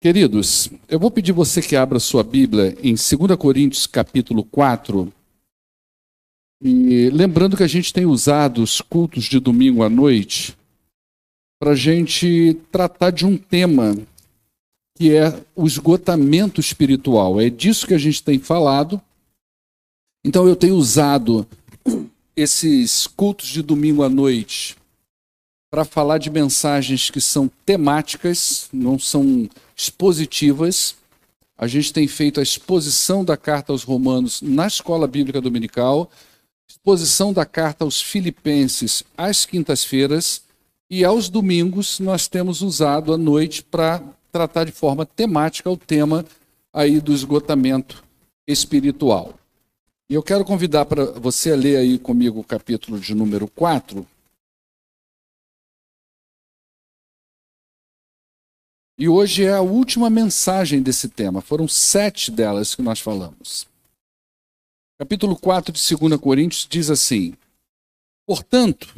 Queridos, eu vou pedir você que abra sua Bíblia em 2 Coríntios capítulo 4. E lembrando que a gente tem usado os cultos de domingo à noite para a gente tratar de um tema que é o esgotamento espiritual. É disso que a gente tem falado. Então eu tenho usado esses cultos de domingo à noite para falar de mensagens que são temáticas, não são expositivas. A gente tem feito a exposição da carta aos Romanos na Escola Bíblica Dominical, exposição da carta aos Filipenses às quintas-feiras e aos domingos nós temos usado à noite para tratar de forma temática o tema aí do esgotamento espiritual. E eu quero convidar para você a ler aí comigo o capítulo de número 4, E hoje é a última mensagem desse tema. Foram sete delas que nós falamos. Capítulo 4 de 2 Coríntios diz assim: Portanto,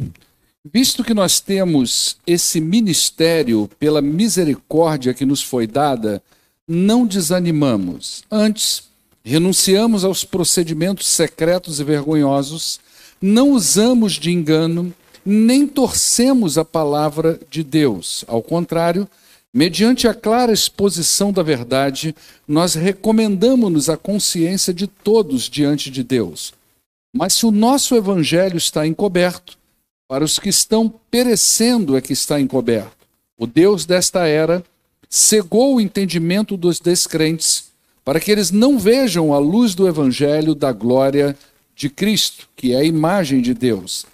visto que nós temos esse ministério pela misericórdia que nos foi dada, não desanimamos. Antes, renunciamos aos procedimentos secretos e vergonhosos, não usamos de engano, nem torcemos a palavra de Deus. Ao contrário, Mediante a clara exposição da verdade, nós recomendamos-nos a consciência de todos diante de Deus. Mas se o nosso evangelho está encoberto, para os que estão perecendo é que está encoberto. O Deus desta era cegou o entendimento dos descrentes, para que eles não vejam a luz do evangelho da glória de Cristo, que é a imagem de Deus.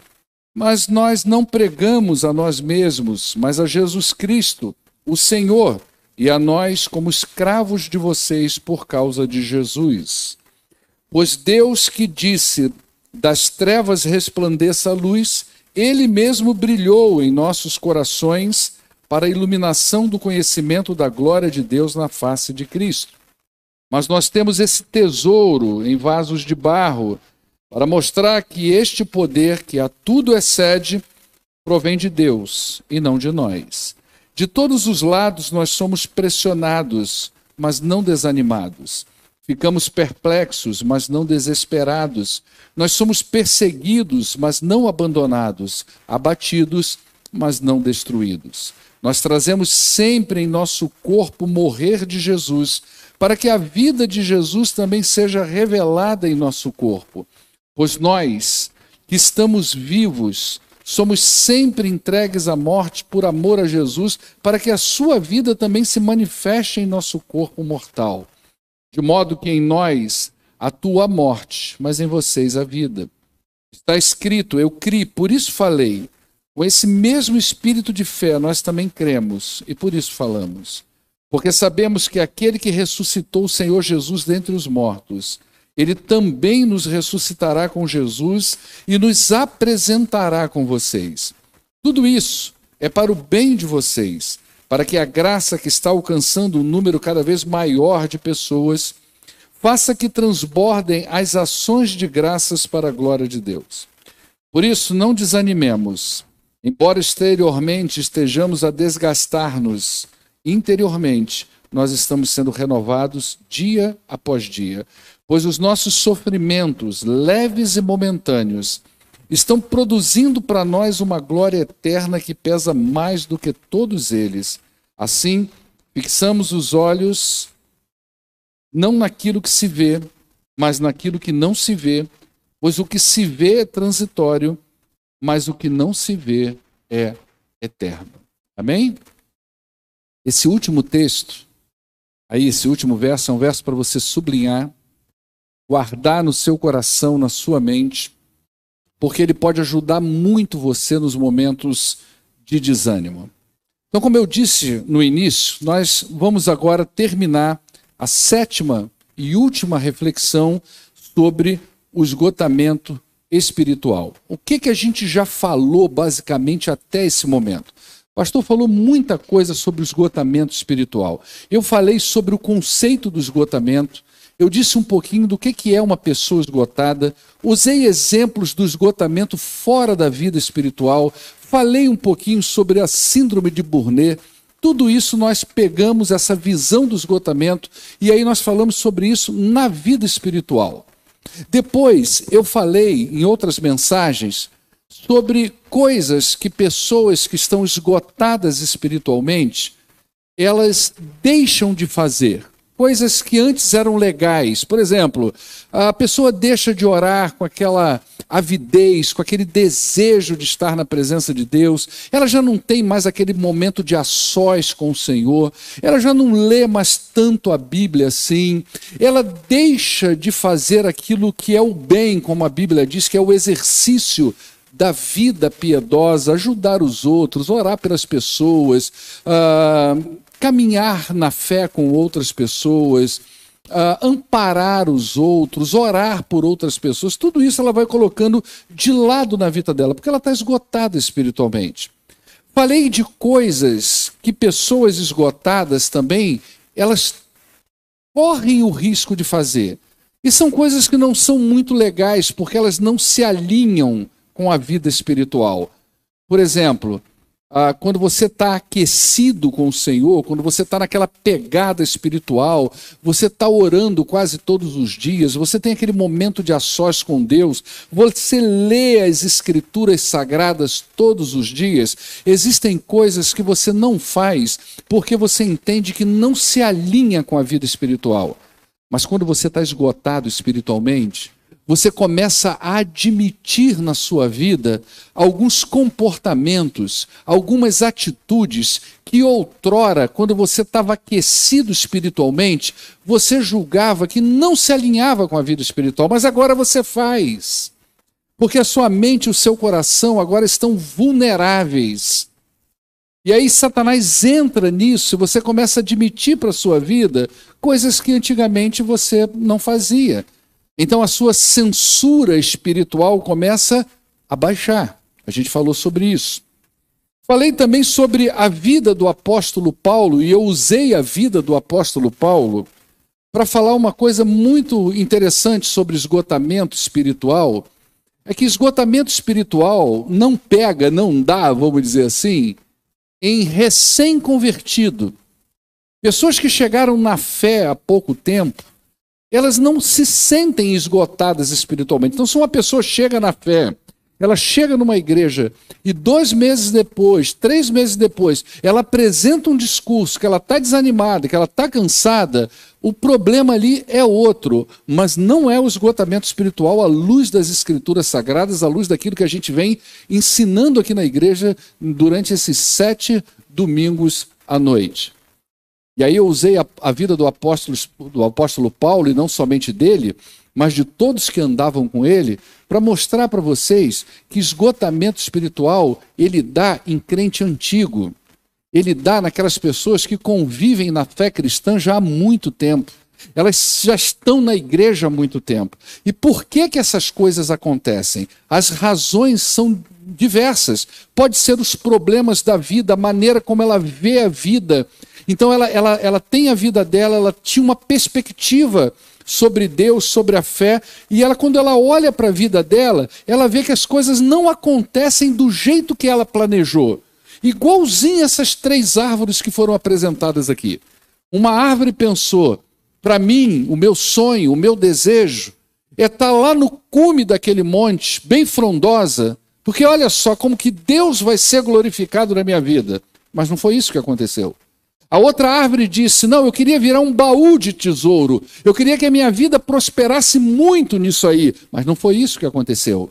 Mas nós não pregamos a nós mesmos, mas a Jesus Cristo o Senhor e a nós como escravos de vocês por causa de Jesus. Pois Deus que disse: das trevas resplandeça a luz, ele mesmo brilhou em nossos corações para a iluminação do conhecimento da glória de Deus na face de Cristo. Mas nós temos esse tesouro em vasos de barro para mostrar que este poder que a tudo excede provém de Deus e não de nós. De todos os lados nós somos pressionados, mas não desanimados. Ficamos perplexos, mas não desesperados. Nós somos perseguidos, mas não abandonados. Abatidos, mas não destruídos. Nós trazemos sempre em nosso corpo morrer de Jesus, para que a vida de Jesus também seja revelada em nosso corpo. Pois nós, que estamos vivos, somos sempre entregues à morte por amor a Jesus, para que a sua vida também se manifeste em nosso corpo mortal. De modo que em nós atua a morte, mas em vocês a vida. Está escrito: Eu criei, por isso falei. Com esse mesmo espírito de fé, nós também cremos e por isso falamos. Porque sabemos que aquele que ressuscitou o Senhor Jesus dentre os mortos, ele também nos ressuscitará com Jesus e nos apresentará com vocês. Tudo isso é para o bem de vocês, para que a graça que está alcançando um número cada vez maior de pessoas faça que transbordem as ações de graças para a glória de Deus. Por isso, não desanimemos. Embora exteriormente estejamos a desgastar-nos, interiormente nós estamos sendo renovados dia após dia pois os nossos sofrimentos, leves e momentâneos, estão produzindo para nós uma glória eterna que pesa mais do que todos eles. Assim, fixamos os olhos não naquilo que se vê, mas naquilo que não se vê, pois o que se vê é transitório, mas o que não se vê é eterno. Amém? Esse último texto, aí, esse último verso, é um verso para você sublinhar guardar no seu coração, na sua mente, porque ele pode ajudar muito você nos momentos de desânimo. Então, como eu disse no início, nós vamos agora terminar a sétima e última reflexão sobre o esgotamento espiritual. O que, que a gente já falou basicamente até esse momento? O pastor falou muita coisa sobre o esgotamento espiritual. Eu falei sobre o conceito do esgotamento, eu disse um pouquinho do que, que é uma pessoa esgotada, usei exemplos do esgotamento fora da vida espiritual, falei um pouquinho sobre a síndrome de Burnet, Tudo isso nós pegamos essa visão do esgotamento e aí nós falamos sobre isso na vida espiritual. Depois eu falei em outras mensagens sobre coisas que pessoas que estão esgotadas espiritualmente, elas deixam de fazer coisas que antes eram legais. Por exemplo, a pessoa deixa de orar com aquela avidez, com aquele desejo de estar na presença de Deus, ela já não tem mais aquele momento de a sós com o Senhor, ela já não lê mais tanto a Bíblia assim, ela deixa de fazer aquilo que é o bem, como a Bíblia diz, que é o exercício da vida piedosa, ajudar os outros, orar pelas pessoas, uh, caminhar na fé com outras pessoas, uh, amparar os outros, orar por outras pessoas, tudo isso ela vai colocando de lado na vida dela, porque ela está esgotada espiritualmente. Falei de coisas que pessoas esgotadas também, elas correm o risco de fazer. E são coisas que não são muito legais, porque elas não se alinham com a vida espiritual. Por exemplo, ah, quando você está aquecido com o Senhor, quando você está naquela pegada espiritual, você está orando quase todos os dias, você tem aquele momento de a sós com Deus, você lê as Escrituras sagradas todos os dias, existem coisas que você não faz porque você entende que não se alinha com a vida espiritual. Mas quando você está esgotado espiritualmente, você começa a admitir na sua vida alguns comportamentos, algumas atitudes que outrora, quando você estava aquecido espiritualmente, você julgava que não se alinhava com a vida espiritual, mas agora você faz. Porque a sua mente e o seu coração agora estão vulneráveis. E aí Satanás entra nisso e você começa a admitir para a sua vida coisas que antigamente você não fazia. Então a sua censura espiritual começa a baixar. A gente falou sobre isso. Falei também sobre a vida do apóstolo Paulo, e eu usei a vida do apóstolo Paulo para falar uma coisa muito interessante sobre esgotamento espiritual. É que esgotamento espiritual não pega, não dá, vamos dizer assim, em recém-convertido. Pessoas que chegaram na fé há pouco tempo, elas não se sentem esgotadas espiritualmente. Então, se uma pessoa chega na fé, ela chega numa igreja e dois meses depois, três meses depois, ela apresenta um discurso que ela está desanimada, que ela está cansada, o problema ali é outro, mas não é o esgotamento espiritual à luz das escrituras sagradas, à luz daquilo que a gente vem ensinando aqui na igreja durante esses sete domingos à noite. E aí eu usei a, a vida do apóstolo, do apóstolo Paulo, e não somente dele, mas de todos que andavam com ele, para mostrar para vocês que esgotamento espiritual ele dá em crente antigo. Ele dá naquelas pessoas que convivem na fé cristã já há muito tempo. Elas já estão na igreja há muito tempo. E por que que essas coisas acontecem? As razões são diversas. Pode ser os problemas da vida, a maneira como ela vê a vida, então ela, ela, ela tem a vida dela, ela tinha uma perspectiva sobre Deus, sobre a fé, e ela, quando ela olha para a vida dela, ela vê que as coisas não acontecem do jeito que ela planejou. Igualzinho essas três árvores que foram apresentadas aqui. Uma árvore pensou: para mim, o meu sonho, o meu desejo é estar tá lá no cume daquele monte, bem frondosa, porque olha só como que Deus vai ser glorificado na minha vida. Mas não foi isso que aconteceu. A outra árvore disse: Não, eu queria virar um baú de tesouro. Eu queria que a minha vida prosperasse muito nisso aí. Mas não foi isso que aconteceu.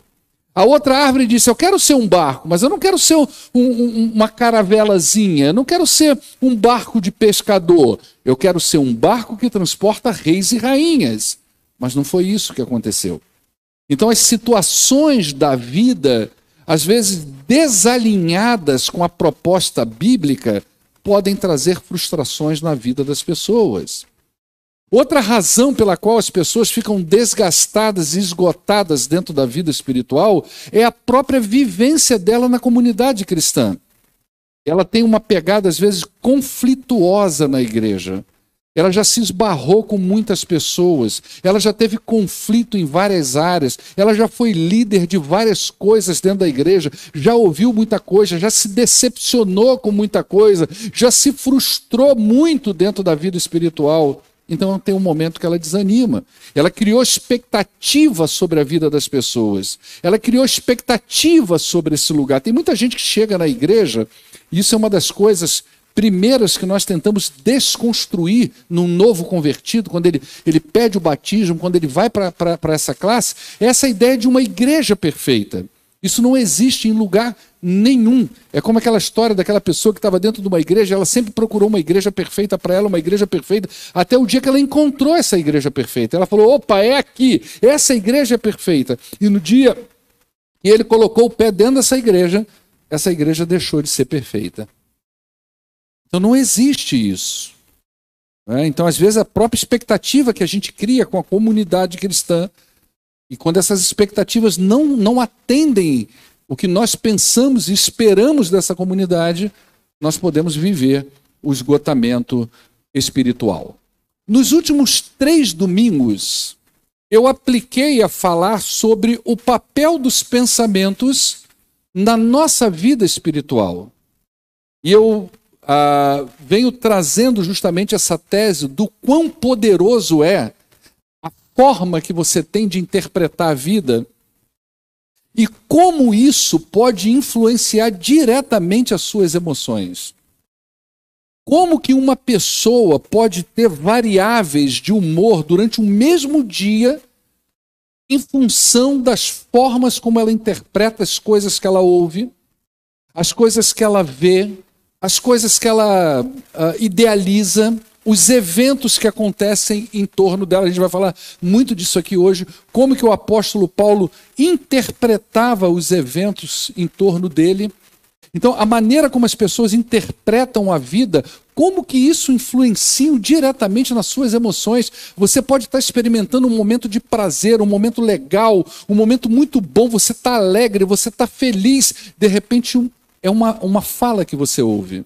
A outra árvore disse: Eu quero ser um barco, mas eu não quero ser um, um, uma caravelazinha. Eu não quero ser um barco de pescador. Eu quero ser um barco que transporta reis e rainhas. Mas não foi isso que aconteceu. Então, as situações da vida, às vezes desalinhadas com a proposta bíblica, podem trazer frustrações na vida das pessoas. Outra razão pela qual as pessoas ficam desgastadas e esgotadas dentro da vida espiritual é a própria vivência dela na comunidade cristã. Ela tem uma pegada, às vezes, conflituosa na igreja. ela já se esbarrou com muitas pessoas, ela já teve conflito em várias áreas, ela já foi líder de várias coisas dentro da igreja, já ouviu muita coisa, já se decepcionou com muita coisa, já se frustrou muito dentro da vida espiritual. Então tem um momento que ela desanima. Ela criou expectativa sobre a vida das pessoas. Ela criou expectativa sobre esse lugar. Tem muita gente que chega na igreja, e isso é uma das coisas primeiras que nós tentamos desconstruir num novo convertido, quando ele, ele pede o batismo, quando ele vai para essa classe, é essa ideia de uma igreja perfeita. Isso não existe em lugar nenhum. É como aquela história daquela pessoa que estava dentro de uma igreja, ela sempre procurou uma igreja perfeita para ela, uma igreja perfeita, até o dia que ela encontrou essa igreja perfeita. Ela falou: opa, é aqui, essa igreja é perfeita. E no dia que ele colocou o pé dentro dessa igreja, essa igreja deixou de ser perfeita. Então não existe isso. Né? Então, às vezes, a própria expectativa que a gente cria com a comunidade cristã, e quando essas expectativas não, não atendem o que nós pensamos e esperamos dessa comunidade, nós podemos viver o esgotamento espiritual. Nos últimos três domingos, eu apliquei a falar sobre o papel dos pensamentos na nossa vida espiritual. E eu ah, venho trazendo justamente essa tese do quão poderoso é forma que você tem de interpretar a vida e como isso pode influenciar diretamente as suas emoções. Como que uma pessoa pode ter variáveis de humor durante o mesmo dia em função das formas como ela interpreta as coisas que ela ouve, as coisas que ela vê, as coisas que ela uh, idealiza, os eventos que acontecem em torno dela. A gente vai falar muito disso aqui hoje, como que o apóstolo Paulo interpretava os eventos em torno dele. Então, a maneira como as pessoas interpretam a vida, como que isso influencia diretamente nas suas emoções. Você pode estar experimentando um momento de prazer, um momento legal, um momento muito bom, você está alegre, você está feliz. De repente, um é uma, uma fala que você ouve.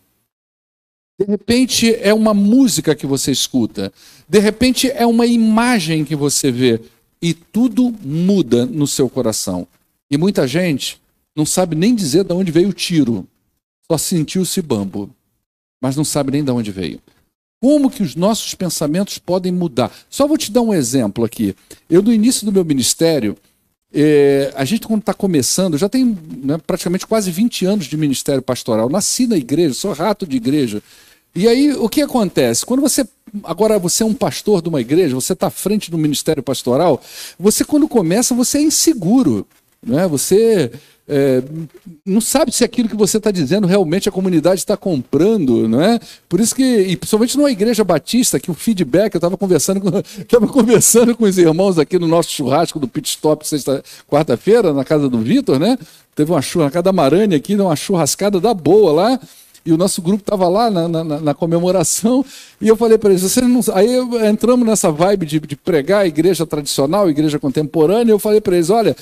De repente é uma música que você escuta. De repente é uma imagem que você vê. E tudo muda no seu coração. E muita gente não sabe nem dizer de onde veio o tiro. Só sentiu-se bambo. Mas não sabe nem de onde veio. Como que os nossos pensamentos podem mudar? Só vou te dar um exemplo aqui. Eu, no início do meu ministério, é, a gente, quando está começando, já tem né, praticamente quase 20 anos de ministério pastoral. Nasci na igreja, sou rato de igreja. E aí, o que acontece? Quando você. Agora, você é um pastor de uma igreja, você está à frente do ministério pastoral, você, quando começa, você é inseguro. Né? Você é, não sabe se aquilo que você está dizendo realmente a comunidade está comprando, não é? Por isso que, e principalmente numa igreja batista, que o feedback, eu estava conversando, com, conversando com os irmãos aqui no nosso churrasco do pit stop sexta, quarta-feira, na casa do Vitor, né? Teve uma churrascada da Marane aqui, uma churrascada da boa lá e o nosso grupo estava lá na, na, na, comemoração, e eu falei para eles, vocês não... aí entramos nessa vibe de, de pregar igreja tradicional, igreja contemporânea, eu falei para eles, olha,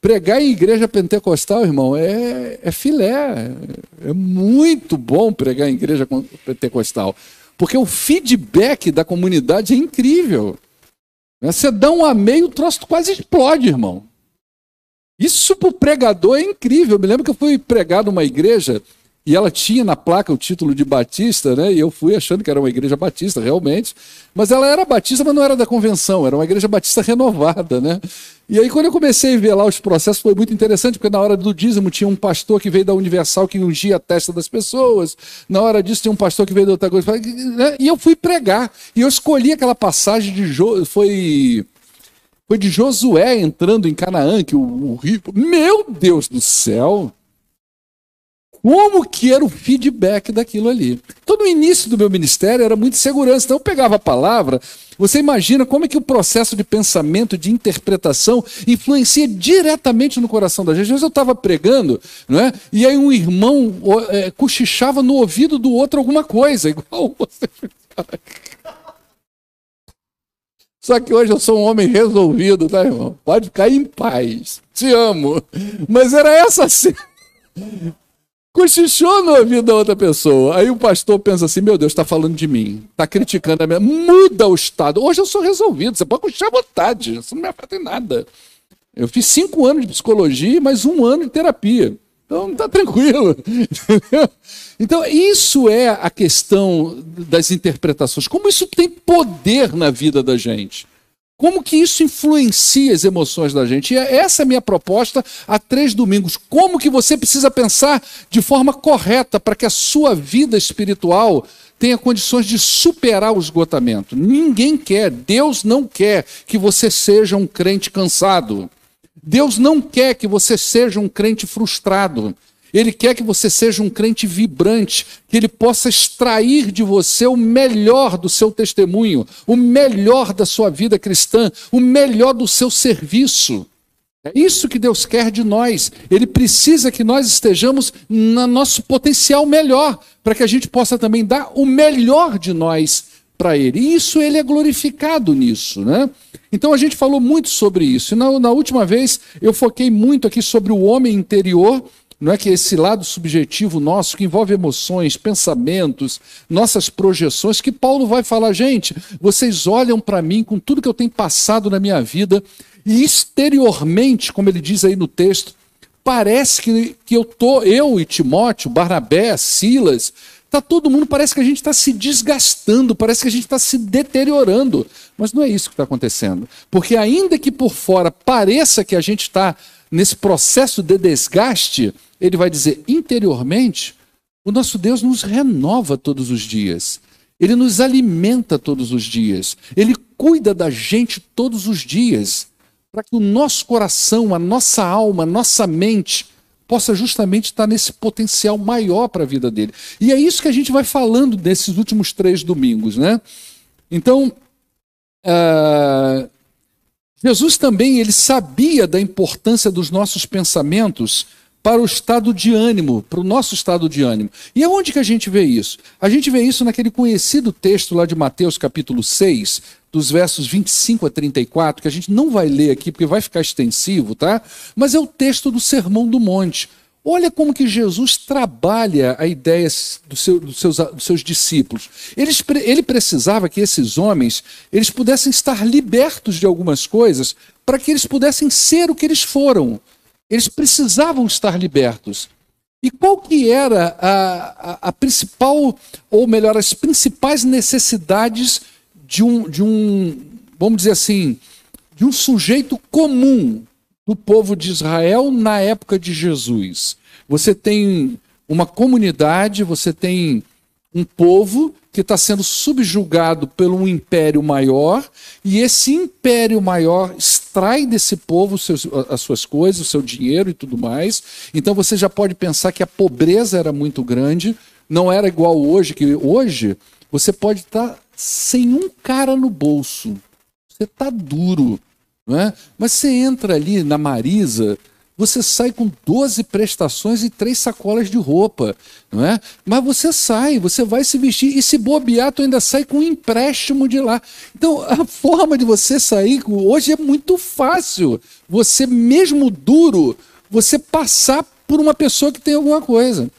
pregar em igreja pentecostal, irmão, é, é filé. É muito bom pregar em igreja pentecostal. Porque o feedback da comunidade é incrível. Você dá um amém, o troço quase explode, irmão. Isso para o pregador é incrível. Eu me lembro que eu fui pregar numa igreja e ela tinha na placa o título de Batista, né? E eu fui achando que era uma igreja batista, realmente. Mas ela era batista, mas não era da convenção, era uma igreja batista renovada, né? E aí, quando eu comecei a ver lá os processos, foi muito interessante, porque na hora do dízimo tinha um pastor que veio da Universal que ungia a testa das pessoas. Na hora disso, tinha um pastor que veio da outra coisa. Né? E eu fui pregar. E eu escolhi aquela passagem de. Jo... Foi. Foi de Josué entrando em Canaã, que o, o rio. Meu Deus do céu! Como que era o feedback daquilo ali. Então, no início do meu ministério, era muito segurança. Então, eu pegava a palavra, você imagina como é que o processo de pensamento, de interpretação, influencia diretamente no coração da gente. Às vezes eu estava pregando, não é? e aí um irmão é, cochichava no ouvido do outro alguma coisa, igual você. Só que hoje eu sou um homem resolvido, tá, irmão? Pode ficar em paz. Te amo. Mas era essa cena. Cochichou no ouvido da outra pessoa. Aí o pastor pensa assim: meu Deus, está falando de mim, está criticando a minha. Muda o estado. Hoje eu sou resolvido, você pode cochichar à vontade, isso não me afeta em nada. Eu fiz cinco anos de psicologia e mais um ano de terapia. Então tá tranquilo. então, isso é a questão das interpretações. Como isso tem poder na vida da gente. Como que isso influencia as emoções da gente? E é essa é a minha proposta há três domingos. Como que você precisa pensar de forma correta para que a sua vida espiritual tenha condições de superar o esgotamento? Ninguém quer, Deus não quer que você seja um crente cansado. Deus não quer que você seja um crente frustrado. Ele quer que você seja um crente vibrante, que ele possa extrair de você o melhor do seu testemunho, o melhor da sua vida cristã, o melhor do seu serviço. É isso que Deus quer de nós. Ele precisa que nós estejamos no nosso potencial melhor, para que a gente possa também dar o melhor de nós para Ele. E isso ele é glorificado nisso, né? Então a gente falou muito sobre isso. Na, na última vez eu foquei muito aqui sobre o homem interior não é que esse lado subjetivo nosso, que envolve emoções, pensamentos, nossas projeções, que Paulo vai falar, gente, vocês olham para mim com tudo que eu tenho passado na minha vida, e exteriormente, como ele diz aí no texto, parece que, que eu tô, eu e Timóteo, Barnabé, Silas, tá todo mundo, parece que a gente está se desgastando, parece que a gente está se deteriorando. Mas não é isso que está acontecendo. Porque ainda que por fora pareça que a gente está nesse processo de desgaste, ele vai dizer interiormente, o nosso Deus nos renova todos os dias. Ele nos alimenta todos os dias. Ele cuida da gente todos os dias. Para que o nosso coração, a nossa alma, a nossa mente possa justamente estar nesse potencial maior para a vida dele. E é isso que a gente vai falando nesses últimos três domingos, né? Então, uh, Jesus também ele sabia da importância dos nossos pensamentos para o estado de ânimo, para o nosso estado de ânimo. E aonde que a gente vê isso? A gente vê isso naquele conhecido texto lá de Mateus capítulo 6, dos versos 25 a 34, que a gente não vai ler aqui porque vai ficar extensivo, tá? Mas é o texto do Sermão do Monte. Olha como que Jesus trabalha a ideia do seu, dos, seus, dos seus discípulos. Ele precisava que esses homens eles pudessem estar libertos de algumas coisas para que eles pudessem ser o que eles foram. Eles precisavam estar libertos. E qual que era a, a, a, principal, ou melhor, as principais necessidades de um, de um, vamos dizer assim, de um sujeito comum do povo de Israel na época de Jesus? Você tem uma comunidade, você tem um povo que está sendo subjugado por um império maior, e esse império maior extrai desse povo seus, as suas coisas, o seu dinheiro e tudo mais. Então você já pode pensar que a pobreza era muito grande, não era igual hoje, que hoje você pode estar tá sem um cara no bolso. Você está duro. Não é? Mas você entra ali na Marisa, você sai com 12 prestações e três sacolas de roupa, não é? Mas você sai, você vai se vestir e se bobear, tu ainda sai com um empréstimo de lá. Então, a forma de você sair hoje é muito fácil. Você mesmo duro, você passar por uma pessoa que tem alguma coisa.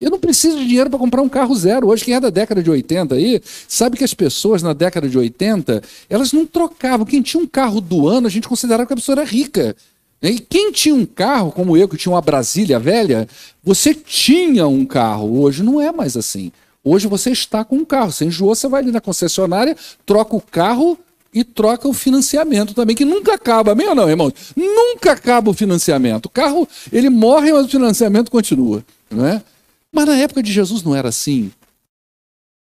Eu não preciso de dinheiro para comprar um carro zero. Hoje, quem é da década de 80 aí, sabe que as pessoas na década de 80, elas não trocavam. Quem tinha um carro do ano, a gente considerava que a pessoa era rica. E quem tinha um carro, como eu, que tinha uma Brasília velha, você tinha um carro. Hoje não é mais assim. Hoje você está com um carro. Você enjoou, você vai ali na concessionária, troca o carro e troca o financiamento também, que nunca acaba, meio não, irmão? Nunca acaba o financiamento. O carro, ele morre, mas o financiamento continua. Não é? Mas na época de Jesus não era assim.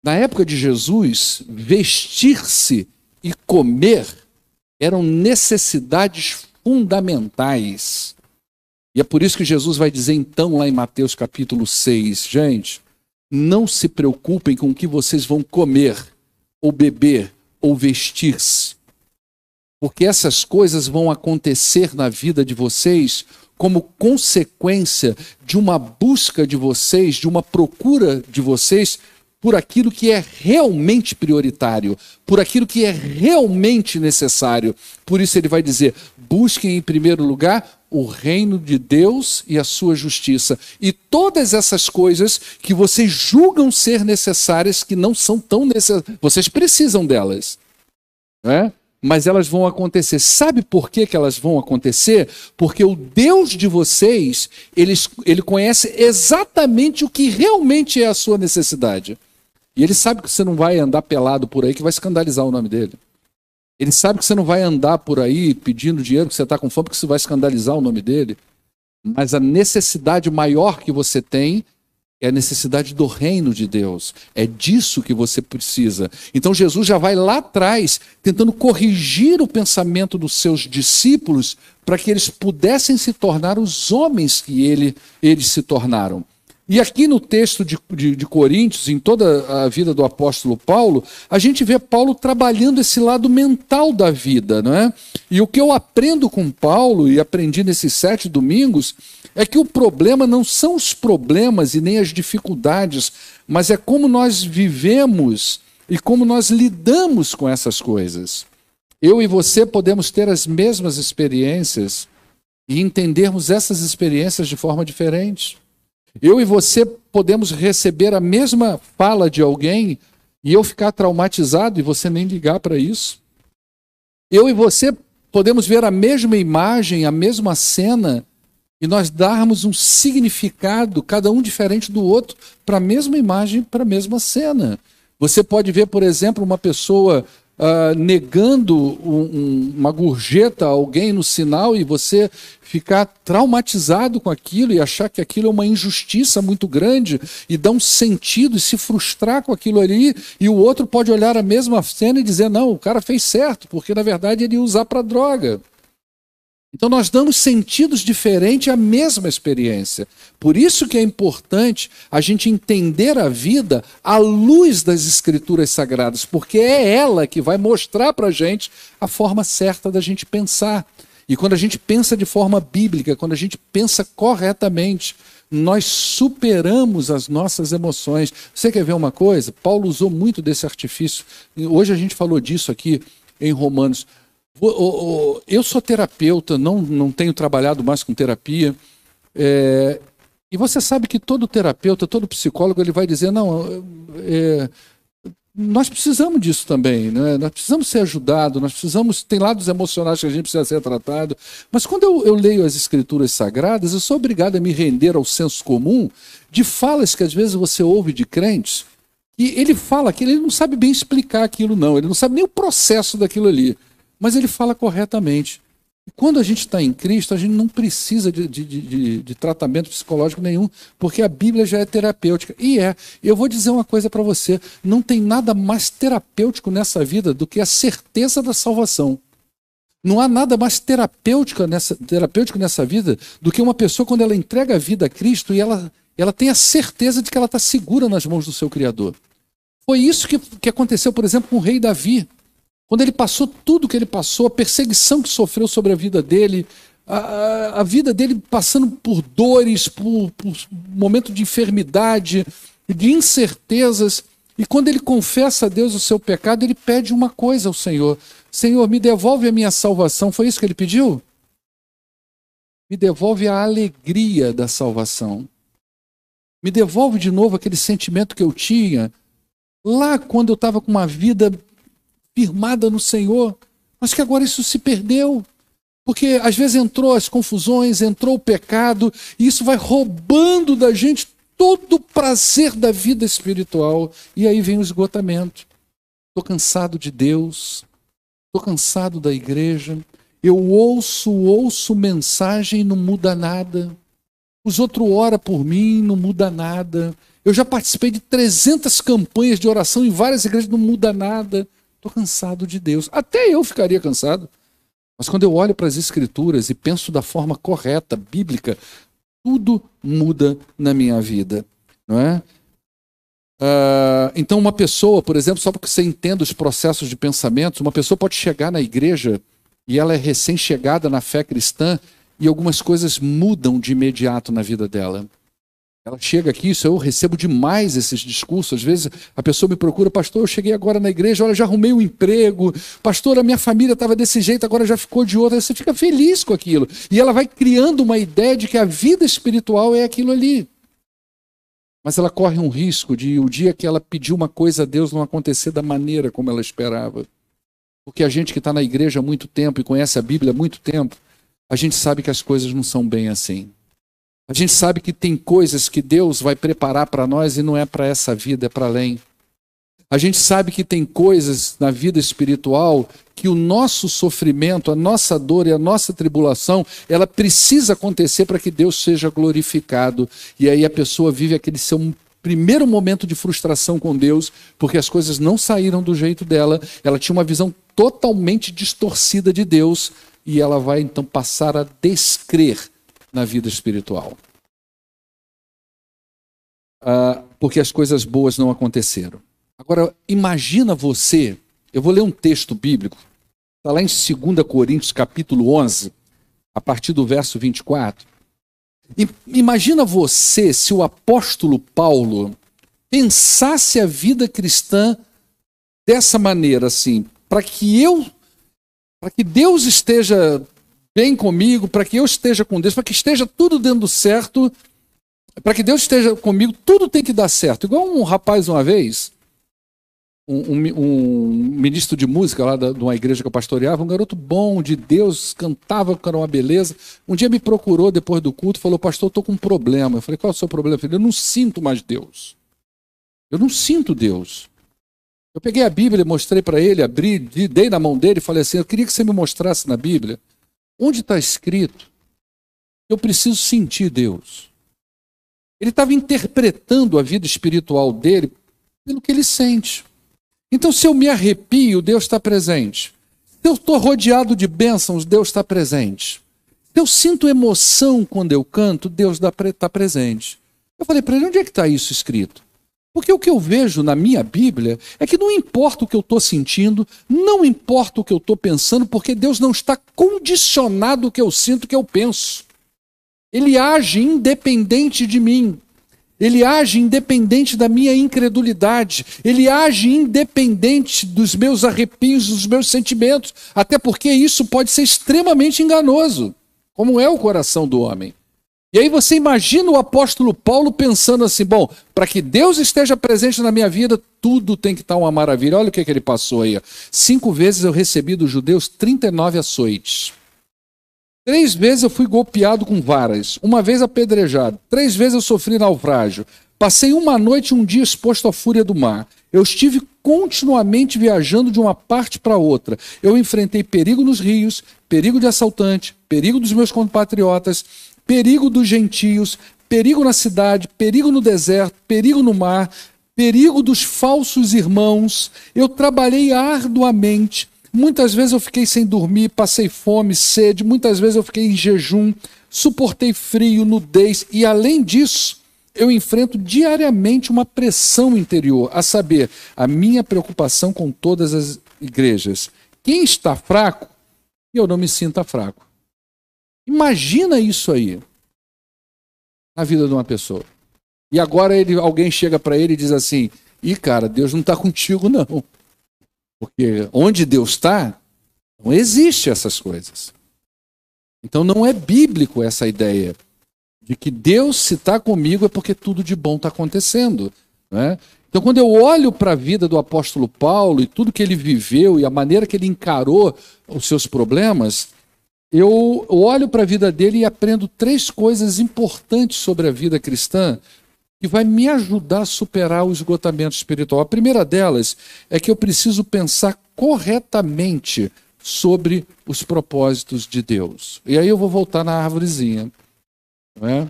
Na época de Jesus, vestir-se e comer eram necessidades fundamentais. E é por isso que Jesus vai dizer então lá em Mateus capítulo 6, gente, não se preocupem com o que vocês vão comer, ou beber, ou vestir-se. Porque essas coisas vão acontecer na vida de vocês como consequência de uma busca de vocês, de uma procura de vocês por aquilo que é realmente prioritário, por aquilo que é realmente necessário. Por isso ele vai dizer: busquem em primeiro lugar o reino de Deus e a sua justiça. E todas essas coisas que vocês julgam ser necessárias, que não são tão necessárias, vocês precisam delas. Né? Mas elas vão acontecer. Sabe por que, que elas vão acontecer? Porque o Deus de vocês, ele, ele conhece exatamente o que realmente é a sua necessidade. E ele sabe que você não vai andar pelado por aí, que vai escandalizar o nome dele. Ele sabe que você não vai andar por aí pedindo dinheiro, que você está com fome, porque você vai escandalizar o nome dele. Mas a necessidade maior que você tem é a necessidade do reino de Deus. É disso que você precisa. Então Jesus já vai lá atrás, tentando corrigir o pensamento dos seus discípulos para que eles pudessem se tornar os homens que ele, eles se tornaram. E aqui no texto de, de, de, Coríntios, em toda a vida do apóstolo Paulo, a gente vê Paulo trabalhando esse lado mental da vida, não é? E o que eu aprendo com Paulo, e aprendi nesses sete domingos, é que o problema não são os problemas e nem as dificuldades, mas é como nós vivemos e como nós lidamos com essas coisas. Eu e você podemos ter as mesmas experiências e entendermos essas experiências de forma diferente. Eu e você podemos receber a mesma fala de alguém e eu ficar traumatizado e você nem ligar para isso. Eu e você podemos ver a mesma imagem, a mesma cena e nós darmos um significado, cada um diferente do outro, para a mesma imagem, para a mesma cena. Você pode ver, por exemplo, uma pessoa uh, negando um, um, uma gorjeta a alguém no sinal e você ficar traumatizado com aquilo e achar que aquilo é uma injustiça muito grande e dar um sentido e se frustrar com aquilo ali, e o outro pode olhar a mesma cena e dizer: não, o cara fez certo, porque na verdade ele ia usar para droga. Então nós damos sentidos diferentes à mesma experiência. Por isso que é importante a gente entender a vida à luz das escrituras sagradas, porque é ela que vai mostrar para a gente a forma certa da gente pensar. E quando a gente pensa de forma bíblica, quando a gente pensa corretamente, nós superamos as nossas emoções. Você quer ver uma coisa? Paulo usou muito desse artifício. Hoje a gente falou disso aqui em Romanos. Eu sou terapeuta, não, não tenho trabalhado mais com terapia. É, e você sabe que todo terapeuta, todo psicólogo, ele vai dizer: não, é, nós precisamos disso também, né? nós precisamos ser ajudados, nós precisamos. Tem lados emocionais que a gente precisa ser tratado. Mas quando eu, eu leio as escrituras sagradas, eu sou obrigado a me render ao senso comum de falas que às vezes você ouve de crentes. E ele fala que ele não sabe bem explicar aquilo, não, ele não sabe nem o processo daquilo ali mas ele fala corretamente. Quando a gente está em Cristo, a gente não precisa de, de, de, de, tratamento psicológico nenhum, porque a Bíblia já é terapêutica. E é. Eu vou dizer uma coisa para você: não tem nada mais terapêutico nessa vida do que a certeza da salvação. Não há nada mais terapêutico nessa, terapêutico nessa vida do que uma pessoa quando ela entrega a vida a Cristo e ela, ela tem a certeza de que ela está segura nas mãos do seu Criador. Foi isso que, que aconteceu, por exemplo, com o rei Davi. Quando ele passou tudo que ele passou, a perseguição que sofreu sobre a vida dele, a, a, vida dele passando por dores, por, por momento de enfermidade, de incertezas. E quando ele confessa a Deus o seu pecado, ele pede uma coisa ao Senhor: Senhor, me devolve a minha salvação. Foi isso que ele pediu? Me devolve a alegria da salvação. Me devolve de novo aquele sentimento que eu tinha lá quando eu estava com uma vida firmada no Senhor, mas que agora isso se perdeu. Porque às vezes entrou as confusões, entrou o pecado, e isso vai roubando da gente todo o prazer da vida espiritual. E aí vem o esgotamento. Estou cansado de Deus, estou cansado da igreja. Eu ouço, ouço mensagem e não muda nada. Os outros oram por mim, não muda nada. Eu já participei de 300 campanhas de oração em várias igrejas, não muda nada. Estou cansado de Deus. Até eu ficaria cansado. Mas quando eu olho para as Escrituras e penso da forma correta, bíblica, tudo muda na minha vida. Não é? Uh, então, uma pessoa, por exemplo, só porque você entenda os processos de pensamento, uma pessoa pode chegar na igreja e ela é recém-chegada na fé cristã e algumas coisas mudam de imediato na vida dela. Ela chega aqui, isso eu recebo demais esses discursos. Às vezes a pessoa me procura, pastor, eu cheguei agora na igreja, olha, já arrumei um emprego, pastor, a minha família estava desse jeito, agora já ficou de outra. Você fica feliz com aquilo. E ela vai criando uma ideia de que a vida espiritual é aquilo ali. Mas ela corre um risco de o dia que ela pediu uma coisa a Deus não acontecer da maneira como ela esperava. Porque a gente que está na igreja há muito tempo e conhece a Bíblia há muito tempo, a gente sabe que as coisas não são bem assim. A gente sabe que tem coisas que Deus vai preparar para nós e não é para essa vida, é para além. A gente sabe que tem coisas na vida espiritual que o nosso sofrimento, a nossa dor e a nossa tribulação, ela precisa acontecer para que Deus seja glorificado. E aí a pessoa vive aquele seu primeiro momento de frustração com Deus, porque as coisas não saíram do jeito dela, ela tinha uma visão totalmente distorcida de Deus e ela vai então passar a descrer na vida espiritual. Ah, porque as coisas boas não aconteceram. Agora, imagina você, eu vou ler um texto bíblico, está lá em 2 Coríntios capítulo 11, a partir do verso 24. Imagina você se o apóstolo Paulo pensasse a vida cristã dessa maneira, assim, para que eu, para que Deus esteja bem comigo, para que eu esteja com Deus, para que esteja tudo dando certo, para que Deus esteja comigo, tudo tem que dar certo. Igual um rapaz uma vez, um, um, um ministro de música lá da, de uma igreja que eu pastoreava, um garoto bom, de Deus, cantava com uma beleza. Um dia me procurou depois do culto falou: Pastor, estou com um problema. Eu falei: Qual é o seu problema? Falei: Eu não sinto mais Deus. Eu não sinto Deus. Eu peguei a Bíblia, mostrei para ele, abri, dei na mão dele e falei assim: Eu queria que você me mostrasse na Bíblia Onde está escrito? Eu preciso sentir Deus. Ele estava interpretando a vida espiritual dele pelo que ele sente. Então, se eu me arrepio, Deus está presente. Se eu estou rodeado de bênçãos, Deus está presente. Se eu sinto emoção quando eu canto, Deus está presente. Eu falei para ele: onde é que está isso escrito? Porque o que eu vejo na minha Bíblia é que não importa o que eu estou sentindo, não importa o que eu estou pensando, porque Deus não está condicionado ao que eu sinto, o que eu penso. Ele age independente de mim. Ele age independente da minha incredulidade. Ele age independente dos meus arrepios, dos meus sentimentos. Até porque isso pode ser extremamente enganoso, como é o coração do homem. E aí você imagina o apóstolo Paulo pensando assim: bom, para que Deus esteja presente na minha vida, tudo tem que estar uma maravilha. Olha o que, que ele passou aí. Cinco vezes eu recebi dos judeus 39 açoites. Três vezes eu fui golpeado com varas. Uma vez apedrejado. Três vezes eu sofri naufrágio. Passei uma noite e um dia exposto à fúria do mar. Eu estive continuamente viajando de uma parte para outra. Eu enfrentei perigo nos rios, perigo de assaltante, perigo dos meus compatriotas perigo dos gentios, perigo na cidade, perigo no deserto, perigo no mar, perigo dos falsos irmãos. Eu trabalhei arduamente. Muitas vezes eu fiquei sem dormir, passei fome, sede, muitas vezes eu fiquei em jejum, suportei frio, nudez e, além disso, eu enfrento diariamente uma pressão interior, a saber, a minha preocupação com todas as igrejas. Quem está fraco, eu não me sinta fraco. Imagina isso aí na vida de uma pessoa. E agora ele, alguém chega para ele e diz assim: "E cara, Deus não está contigo não, porque onde Deus está, não existe essas coisas. Então não é bíblico essa ideia de que Deus se está comigo é porque tudo de bom está acontecendo, né? Então, quando eu olho para a vida do apóstolo Paulo e tudo que ele viveu e a maneira que ele encarou os seus problemas, eu olho para a vida dele e aprendo três coisas importantes sobre a vida cristã que vai me ajudar a superar o esgotamento espiritual. A primeira delas é que eu preciso pensar corretamente sobre os propósitos de Deus. E aí eu vou voltar na árvorezinha. Não é?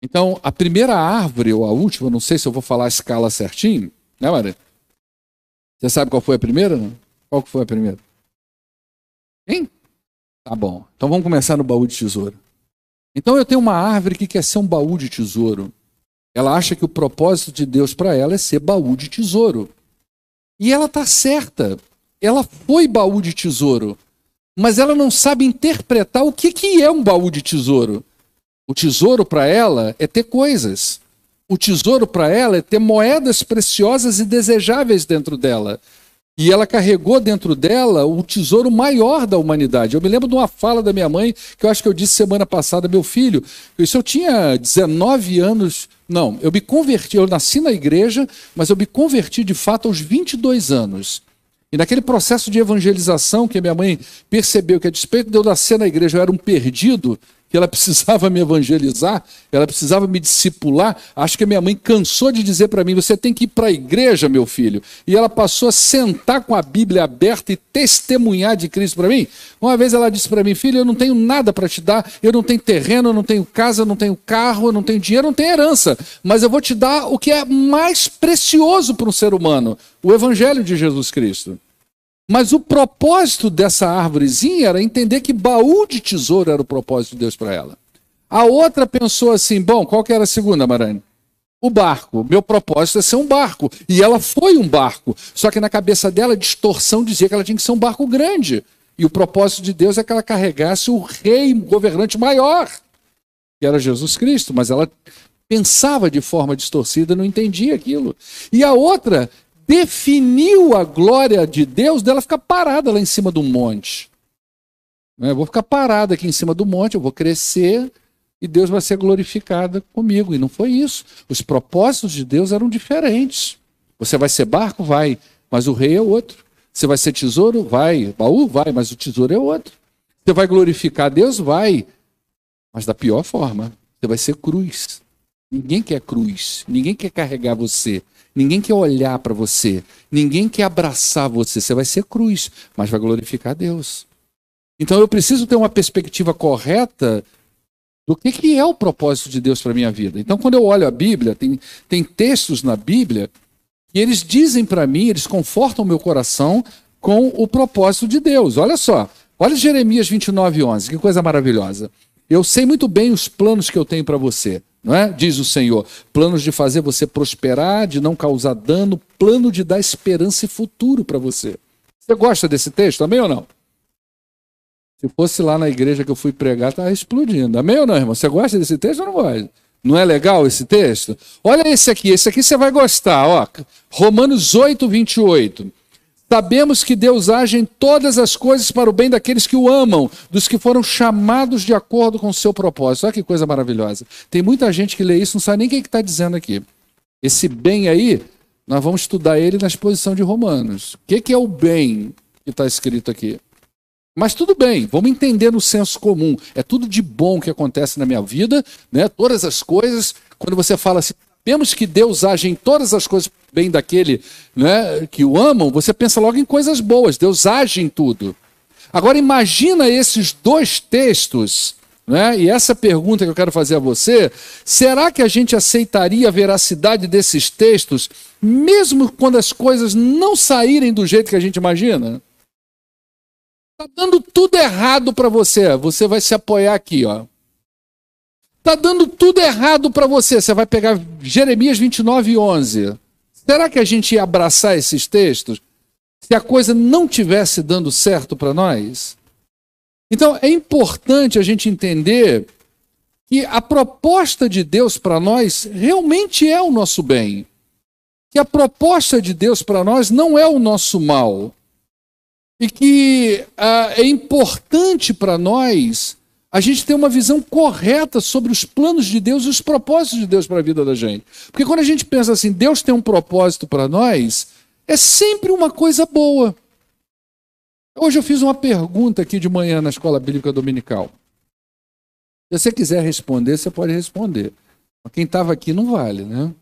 Então, a primeira árvore, ou a última, não sei se eu vou falar a escala certinho, né, Maria? Você sabe qual foi a primeira? Qual foi a primeira? Tá bom. Então vamos começar no baú de tesouro. Então eu tenho uma árvore que quer ser um baú de tesouro. Ela acha que o propósito de Deus para ela é ser baú de tesouro. E ela está certa. Ela foi baú de tesouro. Mas ela não sabe interpretar o que, que é um baú de tesouro. O tesouro para ela é ter coisas. O tesouro para ela é ter moedas preciosas e desejáveis dentro dela. E ela carregou dentro dela o tesouro maior da humanidade. Eu me lembro de uma fala da minha mãe, que eu acho que eu disse semana passada, meu filho, isso eu tinha 19 anos, não, eu me converti, eu nasci na igreja, mas eu me converti de fato aos 22 anos. E naquele processo de evangelização que minha mãe percebeu que a despeito de eu nascer na igreja eu era um perdido, que ela precisava me evangelizar, ela precisava me discipular. Acho que a minha mãe cansou de dizer para mim: você tem que ir para a igreja, meu filho. E ela passou a sentar com a Bíblia aberta e testemunhar de Cristo para mim. Uma vez ela disse para mim: filho, eu não tenho nada para te dar, eu não tenho terreno, eu não tenho casa, eu não tenho carro, eu não tenho dinheiro, eu não tenho herança, mas eu vou te dar o que é mais precioso para um ser humano: o Evangelho de Jesus Cristo. Mas o propósito dessa árvorezinha era entender que baú de tesouro era o propósito de Deus para ela. A outra pensou assim: bom, qual que era a segunda, Marane? O barco. Meu propósito é ser um barco. E ela foi um barco. Só que na cabeça dela, a distorção dizia que ela tinha que ser um barco grande. E o propósito de Deus é que ela carregasse o rei, governante maior, que era Jesus Cristo. Mas ela pensava de forma distorcida, não entendia aquilo. E a outra definiu a glória de Deus dela ficar parada lá em cima do monte. Né, eu vou ficar parada aqui em cima do monte, eu vou crescer e Deus vai ser glorificado comigo. E não foi isso. Os propósitos de Deus eram diferentes. Você vai ser barco? Vai, mas o rei é outro. Você vai ser tesouro? Vai. Baú? Vai, mas o tesouro é outro. Você vai glorificar Deus? Vai, mas da pior forma. Você vai ser cruz. Ninguém quer cruz, ninguém quer carregar você. Ninguém quer olhar para você, ninguém quer abraçar você. Você vai ser cruz, mas vai glorificar Deus. Então eu preciso ter uma perspectiva correta do que, que é o propósito de Deus para minha vida. Então, quando eu olho a Bíblia, tem, tem textos na Bíblia e eles dizem para mim, eles confortam o meu coração com o propósito de Deus. Olha só, olha Jeremias 29, 11, que coisa maravilhosa. Eu sei muito bem os planos que eu tenho para você não é? Diz o Senhor. Planos de fazer você prosperar, de não causar dano, plano de dar esperança e futuro para você. Você gosta desse texto, amém ou não? Se fosse lá na igreja que eu fui pregar, estava explodindo. Amém ou não, irmão? Você gosta desse texto ou não gosta? Não é legal esse texto? Olha esse aqui, esse aqui você vai gostar, ó. Romanos 8, 28. Sabemos que Deus age em todas as coisas para o bem daqueles que o amam, dos que foram chamados de acordo com o seu propósito. Olha que coisa maravilhosa. Tem muita gente que lê isso não sabe nem o que está dizendo aqui. Esse bem aí, nós vamos estudar ele na exposição de Romanos. O que, que é o bem que está escrito aqui? Mas tudo bem, vamos entender no senso comum. É tudo de bom que acontece na minha vida, né? Todas as coisas. Quando você fala assim, sabemos que Deus age em todas as coisas bem daquele né, que o amam, você pensa logo em coisas boas. Deus age em tudo. Agora imagina esses dois textos, né, e essa pergunta que eu quero fazer a você: será que a gente aceitaria a veracidade desses textos, mesmo quando as coisas não saírem do jeito que a gente imagina? Está dando tudo errado para você. Você vai se apoiar aqui, ó. Está dando tudo errado para você. Você vai pegar Jeremias 29, 11. Será que a gente ia abraçar esses textos se a coisa não tivesse dando certo para nós? Então é importante a gente entender que a proposta de Deus para nós realmente é o nosso bem. Que a proposta de Deus para nós não é o nosso mal. E que ah, é importante para nós a gente tem uma visão correta sobre os planos de Deus e os propósitos de Deus para a vida da gente. Porque quando a gente pensa assim, Deus tem um propósito para nós, é sempre uma coisa boa. Hoje eu fiz uma pergunta aqui de manhã na escola bíblica dominical. Se você quiser responder, você pode responder. Quem estava aqui não vale, né?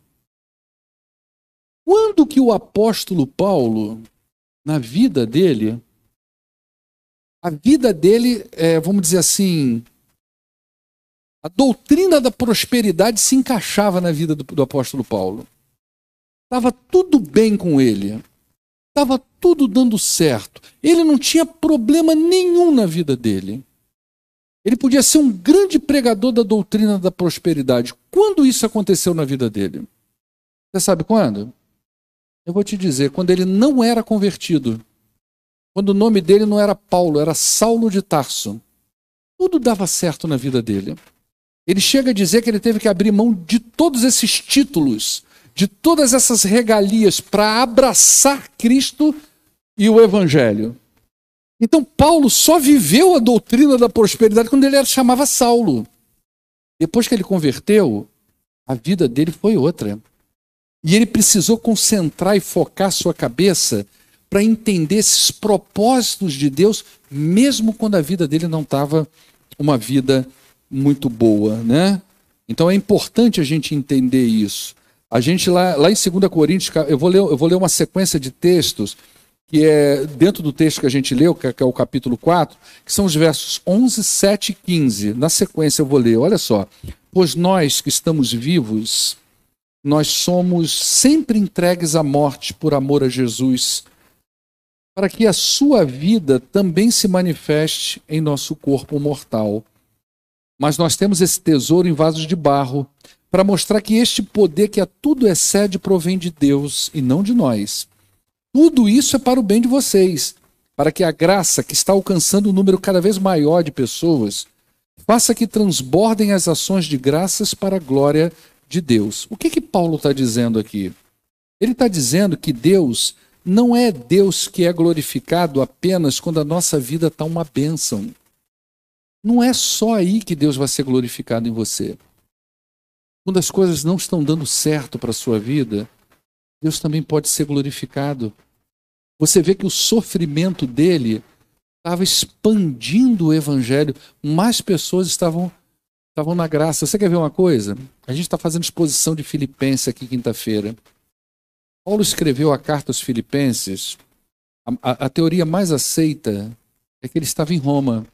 Quando que o apóstolo Paulo, na vida dele, a vida dele, é, vamos dizer assim, a doutrina da prosperidade se encaixava na vida do, do apóstolo Paulo. Estava tudo bem com ele. Estava tudo dando certo. Ele não tinha problema nenhum na vida dele. Ele podia ser um grande pregador da doutrina da prosperidade. Quando isso aconteceu na vida dele? Você sabe quando? Eu vou te dizer, quando ele não era convertido quando o nome dele não era Paulo, era Saulo de Tarso. Tudo dava certo na vida dele. Ele chega a dizer que ele teve que abrir mão de todos esses títulos, de todas essas regalias, para abraçar Cristo e o Evangelho. Então, Paulo só viveu a doutrina da prosperidade quando ele era, chamava Saulo. Depois que ele converteu, a vida dele foi outra. E ele precisou concentrar e focar sua cabeça para entender esses propósitos de Deus, mesmo quando a vida dele não estava uma vida muito boa, né? Então é importante a gente entender isso. A gente lá, lá em 2 Coríntios, eu vou, ler, eu vou ler uma sequência de textos que é dentro do texto que a gente leu, que é, é o capítulo 4, que são os versos 11, 7 e 15. Na sequência eu vou ler, olha só. Pois nós que estamos vivos, nós somos sempre entregues à morte por amor a Jesus, para que a sua vida também se manifeste em nosso corpo mortal. Mas nós temos esse tesouro em vasos de barro, para mostrar que este poder que a tudo excede provém de Deus e não de nós. Tudo isso é para o bem de vocês, para que a graça que está alcançando um número cada vez maior de pessoas faça que transbordem as ações de graças para a glória de Deus. O que que Paulo está dizendo aqui? Ele está dizendo que Deus não é Deus que é glorificado apenas quando a nossa vida está uma bênção. Não é só aí que Deus vai ser glorificado em você. Quando as coisas não estão dando certo para a sua vida, Deus também pode ser glorificado. Você vê que o sofrimento dele estava expandindo o evangelho, mais pessoas estavam estavam na graça. Você quer ver uma coisa? A gente está fazendo exposição de Filipenses aqui quinta-feira. Paulo escreveu a carta aos Filipenses. A, a, a, teoria mais aceita é que ele estava em Roma.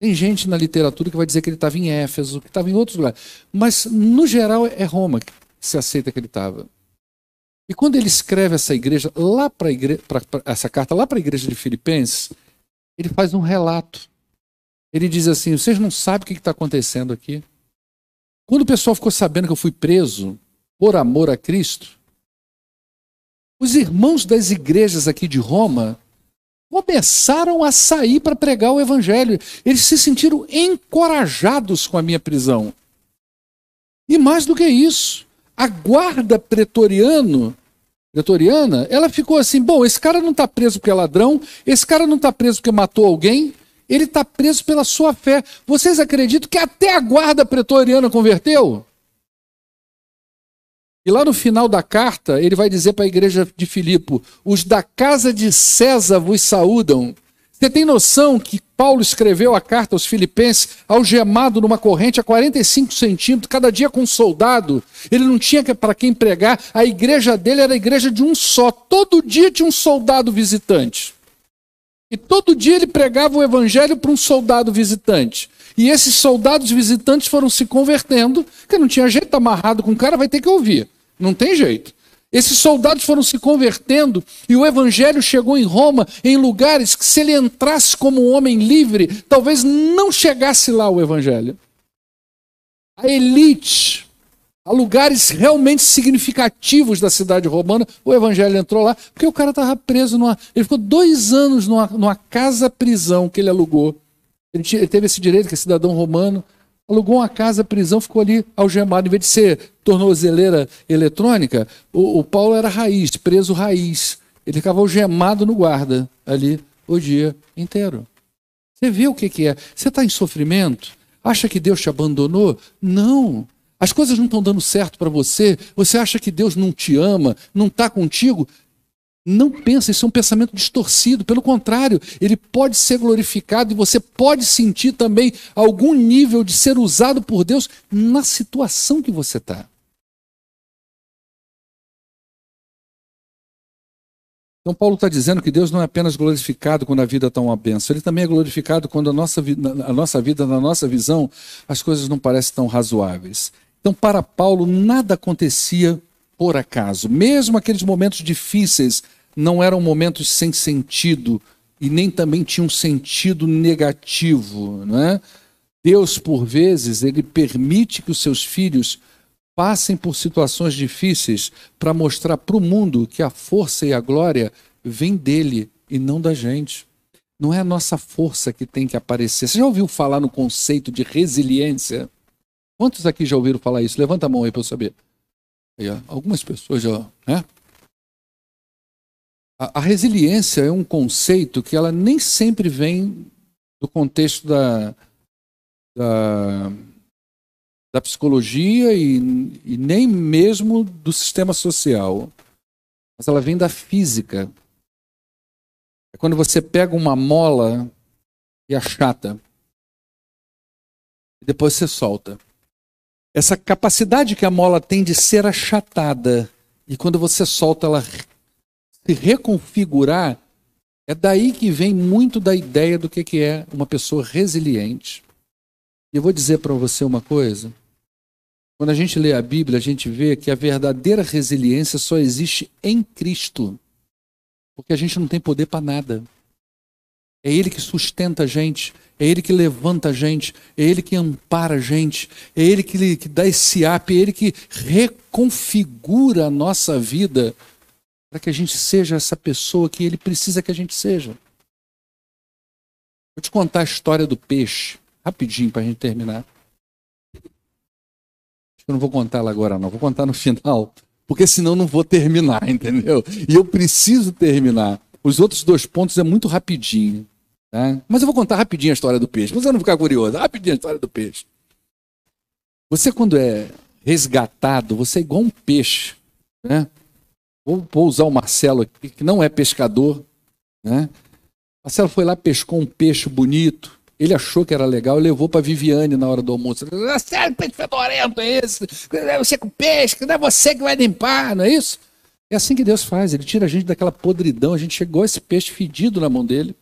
Tem gente na literatura que vai dizer que ele estava em Éfeso, que estava em outros lugares. Mas, no geral, é Roma que se aceita que ele estava. E quando ele escreve essa igreja lá para essa carta lá para a igreja de Filipenses, ele faz um relato. Ele diz assim: vocês não sabem o que está acontecendo aqui. Quando o pessoal ficou sabendo que eu fui preso por amor a Cristo, os irmãos das igrejas aqui de Roma começaram a sair para pregar o evangelho. Eles se sentiram encorajados com a minha prisão. E mais do que isso, a guarda pretoriano, pretoriana, ela ficou assim: bom, esse cara não está preso porque é ladrão, esse cara não está preso porque matou alguém, ele está preso pela sua fé. Vocês acreditam que até a guarda pretoriana converteu? E lá no final da carta, ele vai dizer para a igreja de Filipe: os da casa de César vos saúdam. Você tem noção que Paulo escreveu a carta aos Filipenses algemado numa corrente a 45 centímetros, cada dia com um soldado? Ele não tinha para quem pregar, a igreja dele era a igreja de um só. Todo dia tinha um soldado visitante. E todo dia ele pregava o evangelho para um soldado visitante. E esses soldados visitantes foram se convertendo, que não tinha jeito, amarrado com o cara, vai ter que ouvir. Não tem jeito. Esses soldados foram se convertendo e o evangelho chegou em Roma em lugares que, se ele entrasse como um homem livre, talvez não chegasse lá o evangelho. A elite, a lugares realmente significativos da cidade romana, o evangelho entrou lá, porque o cara estava preso numa. Ele ficou dois anos numa, numa casa-prisão que ele alugou. Ele, ele teve esse direito, que é cidadão romano, alugou uma casa, prisão, ficou ali algemado. Em vez de ser tornozeleira eletrônica, o, o Paulo era raiz, preso raiz. Ele ficava algemado no guarda ali o dia inteiro. Você vê o que, que é? Você está em sofrimento? Acha que Deus te abandonou? Não. As coisas não estão dando certo para você. Você acha que Deus não te ama, não está contigo? Não pensa, isso é um pensamento distorcido. Pelo contrário, ele pode ser glorificado e você pode sentir também algum nível de ser usado por Deus na situação que você está. Então, Paulo está dizendo que Deus não é apenas glorificado quando a vida está uma benção, ele também é glorificado quando a nossa, a nossa vida, na nossa visão, as coisas não parecem tão razoáveis. Então, para Paulo, nada acontecia por acaso. Mesmo aqueles momentos difíceis não eram momentos sem sentido e nem também tinham sentido negativo, não é? Deus, por vezes, ele permite que os seus filhos passem por situações difíceis para mostrar para o mundo que a força e a glória vêm dele e não da gente. Não é a nossa força que tem que aparecer. Você já ouviu falar no conceito de resiliência? Quantos aqui já ouviram falar isso? Levanta a mão aí para eu saber. Aí, algumas pessoas já. Né? A, a, resiliência é um conceito que ela nem sempre vem do contexto da, da, da psicologia e, e nem mesmo do sistema social, mas ela vem da física. É quando você pega uma mola e achata, e depois você solta. Essa capacidade que a mola tem de ser achatada, e quando você solta ela se reconfigurar, é daí que vem muito da ideia do que é uma pessoa resiliente. E eu vou dizer para você uma coisa. Quando a gente lê a Bíblia, a gente vê que a verdadeira resiliência só existe em Cristo. Porque a gente não tem poder para nada. É Ele que sustenta a gente, é Ele que levanta a gente, é Ele que ampara a gente, é Ele que, que dá esse up, é Ele que reconfigura a nossa vida para que a gente seja essa pessoa que Ele precisa que a gente seja. Vou te contar a história do peixe, rapidinho para a gente terminar. Eu não vou contar ela agora, não. Vou contar no final, porque senão não vou terminar, entendeu? E eu preciso terminar. Os outros dois pontos é muito rapidinho. Tá? Mas eu vou contar rapidinho a história do peixe, pra você não ficar curioso. Rapidinho a história do peixe. Você, quando é resgatado, você é igual um peixe. Né? Vou, vou usar o Marcelo aqui, que não é pescador. Né? Marcelo foi lá, pescou um peixe bonito. Ele achou que era legal e levou para Viviane na hora do almoço. Ah, sério, peixe fedorento é esse? É você com peixe, não é você que vai limpar, não é isso? É assim que Deus faz. Ele tira a gente daquela podridão. A gente chegou esse peixe fedido na mão dele.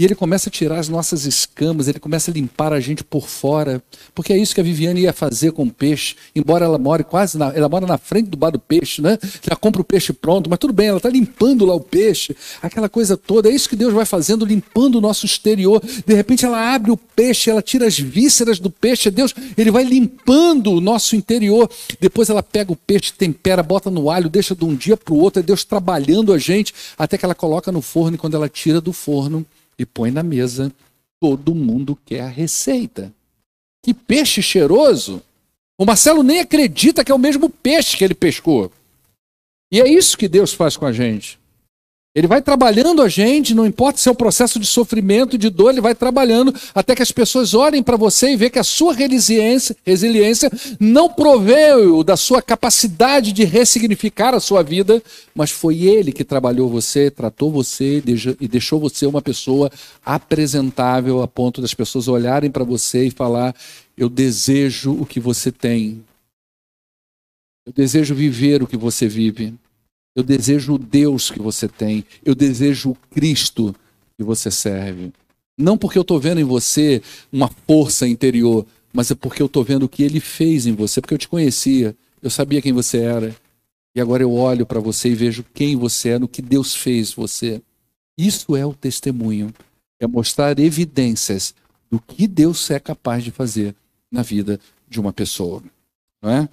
E ele começa a tirar as nossas escamas, ele começa a limpar a gente por fora, porque é isso que a Viviane ia fazer com o peixe, embora ela more quase na, ela mora na frente do bar do peixe, né? Já compra o peixe pronto, mas tudo bem, ela está limpando lá o peixe, aquela coisa toda. É isso que Deus vai fazendo, limpando o nosso exterior. De repente ela abre o peixe, ela tira as vísceras do peixe, Deus, ele vai limpando o nosso interior. Depois ela pega o peixe, tempera, bota no alho, deixa de um dia para o outro, é Deus trabalhando a gente até que ela coloca no forno e quando ela tira do forno, e põe na mesa. Todo mundo quer a receita. Que peixe cheiroso! O Marcelo nem acredita que é o mesmo peixe que ele pescou. E é isso que Deus faz com a gente. Ele vai trabalhando a gente, não importa se é um processo de sofrimento, de dor, ele vai trabalhando até que as pessoas olhem para você e vejam que a sua resiliência, resiliência não proveu da sua capacidade de ressignificar a sua vida, mas foi ele que trabalhou você, tratou você e deixou você uma pessoa apresentável a ponto das pessoas olharem para você e falar: Eu desejo o que você tem. Eu desejo viver o que você vive. Eu desejo o Deus que você tem. Eu desejo o Cristo que você serve. Não porque eu estou vendo em você uma força interior, mas é porque eu estou vendo o que ele fez em você, porque eu te conhecia, eu sabia quem você era. E agora eu olho para você e vejo quem você é, no que Deus fez você. Isso é o testemunho. É mostrar evidências do que Deus é capaz de fazer na vida de uma pessoa. Não é?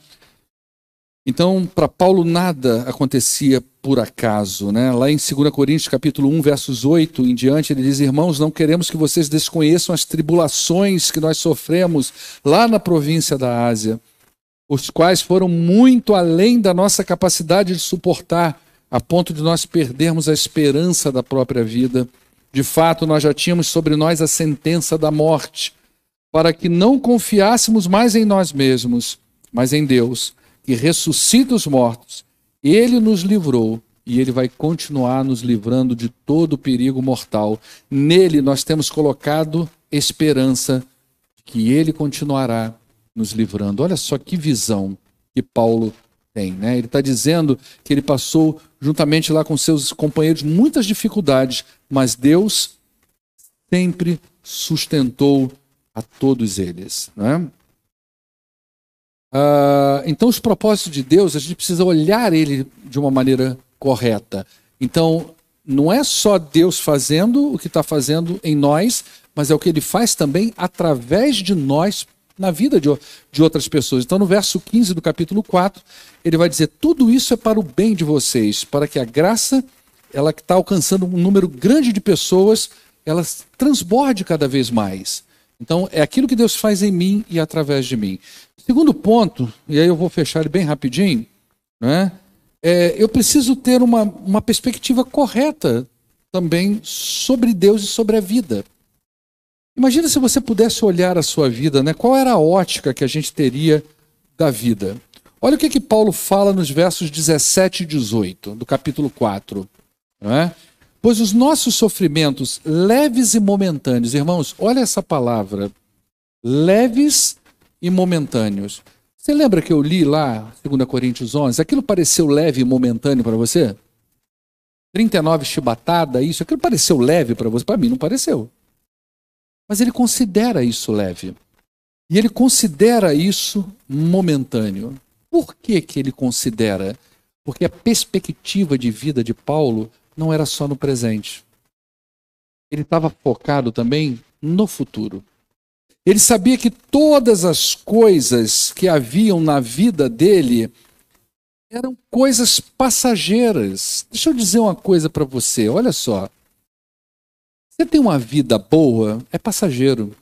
Então, para Paulo nada acontecia por acaso, né? Lá em 2 Coríntios, capítulo 1, versos 8 em diante, ele diz: "Irmãos, não queremos que vocês desconheçam as tribulações que nós sofremos lá na província da Ásia, os quais foram muito além da nossa capacidade de suportar, a ponto de nós perdermos a esperança da própria vida. De fato, nós já tínhamos sobre nós a sentença da morte, para que não confiássemos mais em nós mesmos, mas em Deus." Que ressuscita os mortos, ele nos livrou e ele vai continuar nos livrando de todo o perigo mortal. Nele nós temos colocado esperança que ele continuará nos livrando. Olha só que visão que Paulo tem, né? Ele está dizendo que ele passou juntamente lá com seus companheiros muitas dificuldades, mas Deus sempre sustentou a todos eles, né? Uh, então, os propósitos de Deus, a gente precisa olhar ele de uma maneira correta. Então, não é só Deus fazendo o que está fazendo em nós, mas é o que ele faz também através de nós na vida de, de outras pessoas. Então, no verso 15 do capítulo 4, ele vai dizer: Tudo isso é para o bem de vocês, para que a graça, ela que está alcançando um número grande de pessoas, ela transborde cada vez mais. Então, é aquilo que Deus faz em mim e através de mim. Segundo ponto, e aí eu vou fechar ele bem rapidinho, né? É, eu preciso ter uma, uma perspectiva correta também sobre Deus e sobre a vida. Imagina se você pudesse olhar a sua vida, né? Qual era a ótica que a gente teria da vida? Olha o que, que Paulo fala nos versos 17 e 18 do capítulo 4. Não é? Pois os nossos sofrimentos leves e momentâneos, irmãos, olha essa palavra, leves e momentâneos. Você lembra que eu li lá, 2 Coríntios 11? Aquilo pareceu leve e momentâneo para você? 39 chibatada, isso, aquilo pareceu leve para você? Para mim não pareceu. Mas ele considera isso leve. E ele considera isso momentâneo. Por que, que ele considera? Porque a perspectiva de vida de Paulo não era só no presente. Ele estava focado também no futuro. Ele sabia que todas as coisas que haviam na vida dele eram coisas passageiras. Deixa eu dizer uma coisa para você, olha só. Você tem uma vida boa, é passageiro.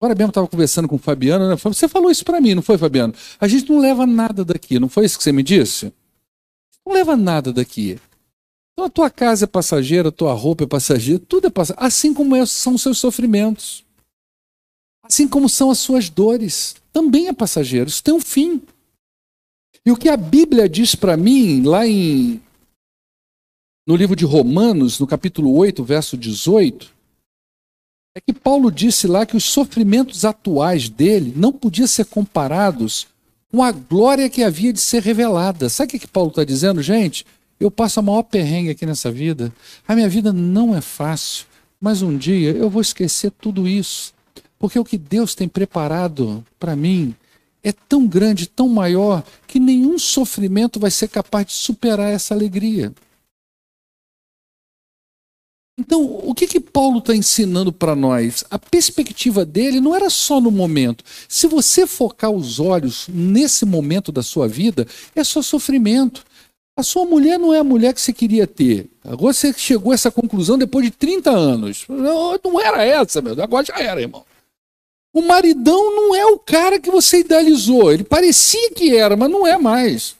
Agora mesmo estava conversando com o Fabiano, né? Você falou isso para mim, não foi, Fabiano? A gente não leva nada daqui, não foi isso que você me disse? Não leva nada daqui. Então a tua casa é passageira, a tua roupa é passageira, tudo é passageiro. Assim como é, são os seus sofrimentos. Assim como são as suas dores. Também é passageiro. Isso tem um fim. E o que a Bíblia diz para mim, lá em no livro de Romanos, no capítulo 8, verso 18, é que Paulo disse lá que os sofrimentos atuais dele não podiam ser comparados com a glória que havia de ser revelada. Sabe o que, que Paulo está dizendo, gente? Eu passo a maior perrengue aqui nessa vida. A minha vida não é fácil, mas um dia eu vou esquecer tudo isso. Porque o que Deus tem preparado para mim é tão grande, tão maior, que nenhum sofrimento vai ser capaz de superar essa alegria. Então, o que que Paulo está ensinando para nós? A perspectiva dele não era só no momento. Se você focar os olhos nesse momento da sua vida, é só sofrimento. A sua mulher não é a mulher que você queria ter. Agora você chegou a essa conclusão depois de 30 anos. Não, não era essa, meu. Agora já era, irmão. O maridão não é o cara que você idealizou. Ele parecia que era, mas não é mais.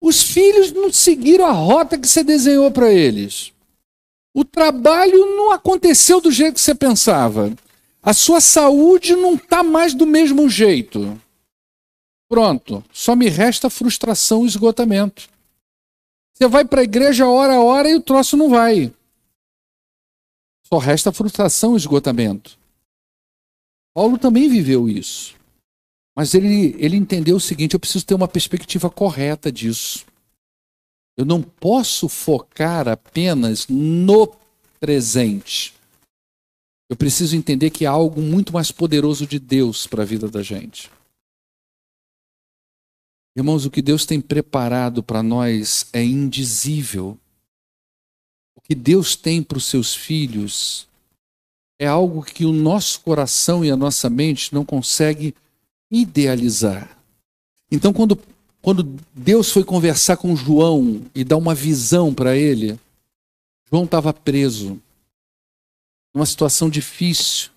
Os filhos não seguiram a rota que você desenhou para eles. O trabalho não aconteceu do jeito que você pensava. A sua saúde não está mais do mesmo jeito. Pronto, só me resta frustração e esgotamento. Você vai para a igreja hora a hora e o troço não vai. Só resta frustração e esgotamento. Paulo também viveu isso. Mas ele, ele entendeu o seguinte: eu preciso ter uma perspectiva correta disso. Eu não posso focar apenas no presente. Eu preciso entender que há algo muito mais poderoso de Deus para a vida da gente. Irmãos, o que Deus tem preparado para nós é indizível. O que Deus tem para os seus filhos é algo que o nosso coração e a nossa mente não consegue idealizar. Então, quando, quando Deus foi conversar com João e dar uma visão para ele, João estava preso, numa situação difícil,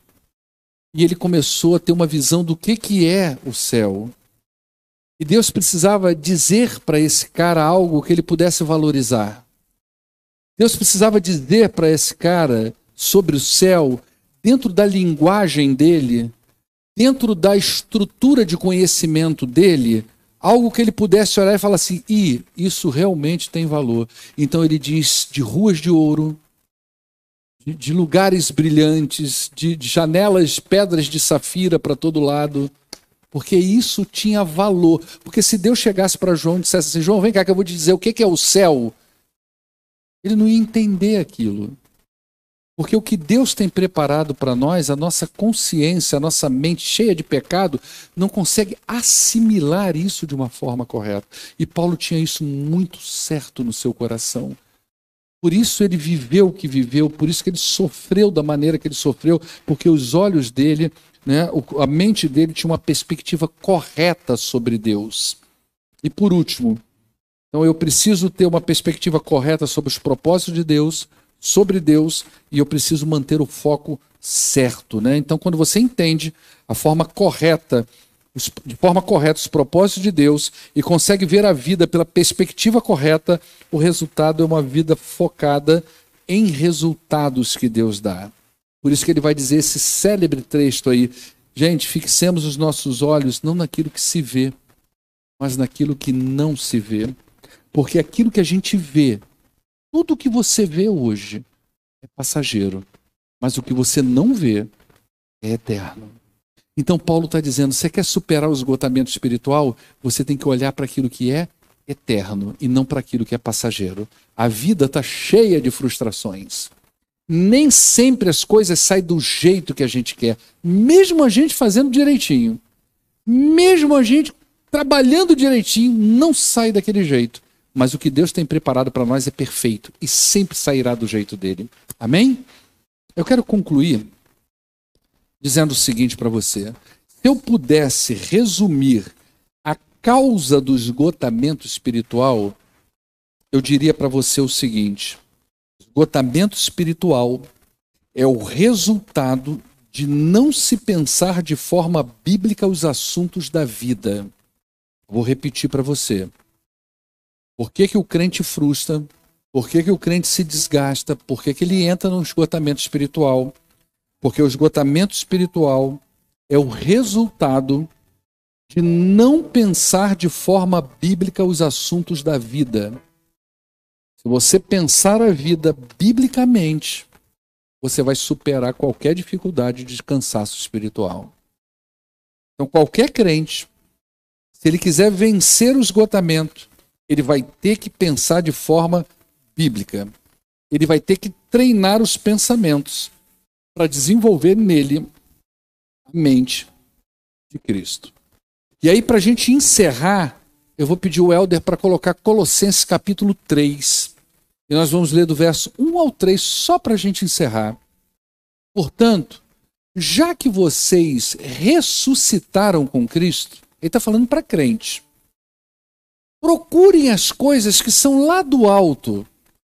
e ele começou a ter uma visão do que, que é o céu. E Deus precisava dizer para esse cara algo que ele pudesse valorizar. Deus precisava dizer para esse cara sobre o céu, dentro da linguagem dele, dentro da estrutura de conhecimento dele, algo que ele pudesse olhar e falar assim: e isso realmente tem valor. Então ele diz: de ruas de ouro, de, lugares brilhantes, de, de janelas, pedras de safira para todo lado porque isso tinha valor. Porque se Deus chegasse para João e dissesse assim: João, vem cá que eu vou te dizer o que é o céu, ele não ia entender aquilo. Porque o que Deus tem preparado para nós, a nossa consciência, a nossa mente cheia de pecado, não consegue assimilar isso de uma forma correta. E Paulo tinha isso muito certo no seu coração. Por isso ele viveu o que viveu, por isso que ele sofreu da maneira que ele sofreu, porque os olhos dele né, a mente dele tinha uma perspectiva correta sobre Deus. E por último, então eu preciso ter uma perspectiva correta sobre os propósitos de Deus, sobre Deus e eu preciso manter o foco certo, né? Então, quando você entende a forma correta, de forma correta os propósitos de Deus e consegue ver a vida pela perspectiva correta, o resultado é uma vida focada em resultados que Deus dá. Por isso que ele vai dizer esse célebre texto aí, gente, fixemos os nossos olhos não naquilo que se vê, mas naquilo que não se vê. Porque aquilo que a gente vê, tudo que você vê hoje é passageiro, mas o que você não vê é eterno. Então Paulo está dizendo: você quer superar o esgotamento espiritual? Você tem que olhar para aquilo que é eterno e não para aquilo que é passageiro. A vida está cheia de frustrações. Nem sempre as coisas saem do jeito que a gente quer, mesmo a gente fazendo direitinho, mesmo a gente trabalhando direitinho, não sai daquele jeito. Mas o que Deus tem preparado para nós é perfeito e sempre sairá do jeito dele. Amém? Eu quero concluir dizendo o seguinte para você: se eu pudesse resumir a causa do esgotamento espiritual, eu diria para você o seguinte: esgotamento espiritual é o resultado de não se pensar de forma bíblica os assuntos da vida. Vou repetir para você. Por que, que o crente frustra? Por que, que o crente se desgasta? Por que, que ele entra no esgotamento espiritual? Porque o esgotamento espiritual é o resultado de não pensar de forma bíblica os assuntos da vida. Se você pensar a vida biblicamente, você vai superar qualquer dificuldade de cansaço espiritual. Então, qualquer crente, se ele quiser vencer o esgotamento, ele vai ter que pensar de forma bíblica. Ele vai ter que treinar os pensamentos para desenvolver nele a mente de Cristo. E aí, para a gente encerrar, eu vou pedir o Helder para colocar Colossenses capítulo 3. E nós vamos ler do verso 1 ao 3, só para a gente encerrar. Portanto, já que vocês ressuscitaram com Cristo, ele está falando para crente. Procurem as coisas que são lá do alto,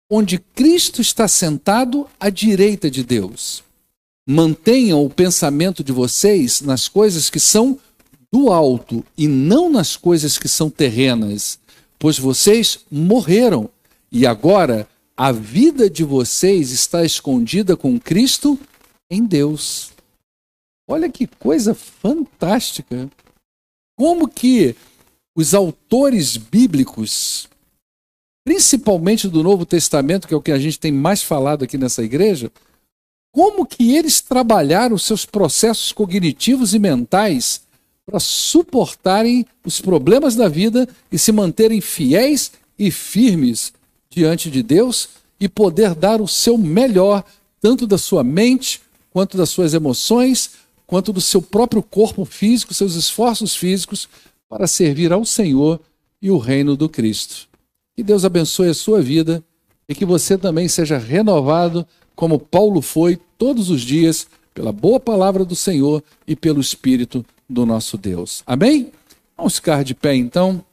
onde Cristo está sentado à direita de Deus. Mantenham o pensamento de vocês nas coisas que são do alto e não nas coisas que são terrenas, pois vocês morreram e agora a vida de vocês está escondida com Cristo em Deus. Olha que coisa fantástica! Como que os autores bíblicos principalmente do Novo Testamento, que é o que a gente tem mais falado aqui nessa igreja, como que eles trabalharam seus processos cognitivos e mentais para suportarem os problemas da vida e se manterem fiéis e firmes diante de Deus e poder dar o seu melhor, tanto da sua mente, quanto das suas emoções, quanto do seu próprio corpo físico, seus esforços físicos, para servir ao Senhor e o reino do Cristo. Que Deus abençoe a sua vida e que você também seja renovado, como Paulo foi todos os dias, pela boa palavra do Senhor e pelo Espírito do nosso Deus. Amém? Vamos ficar de pé então.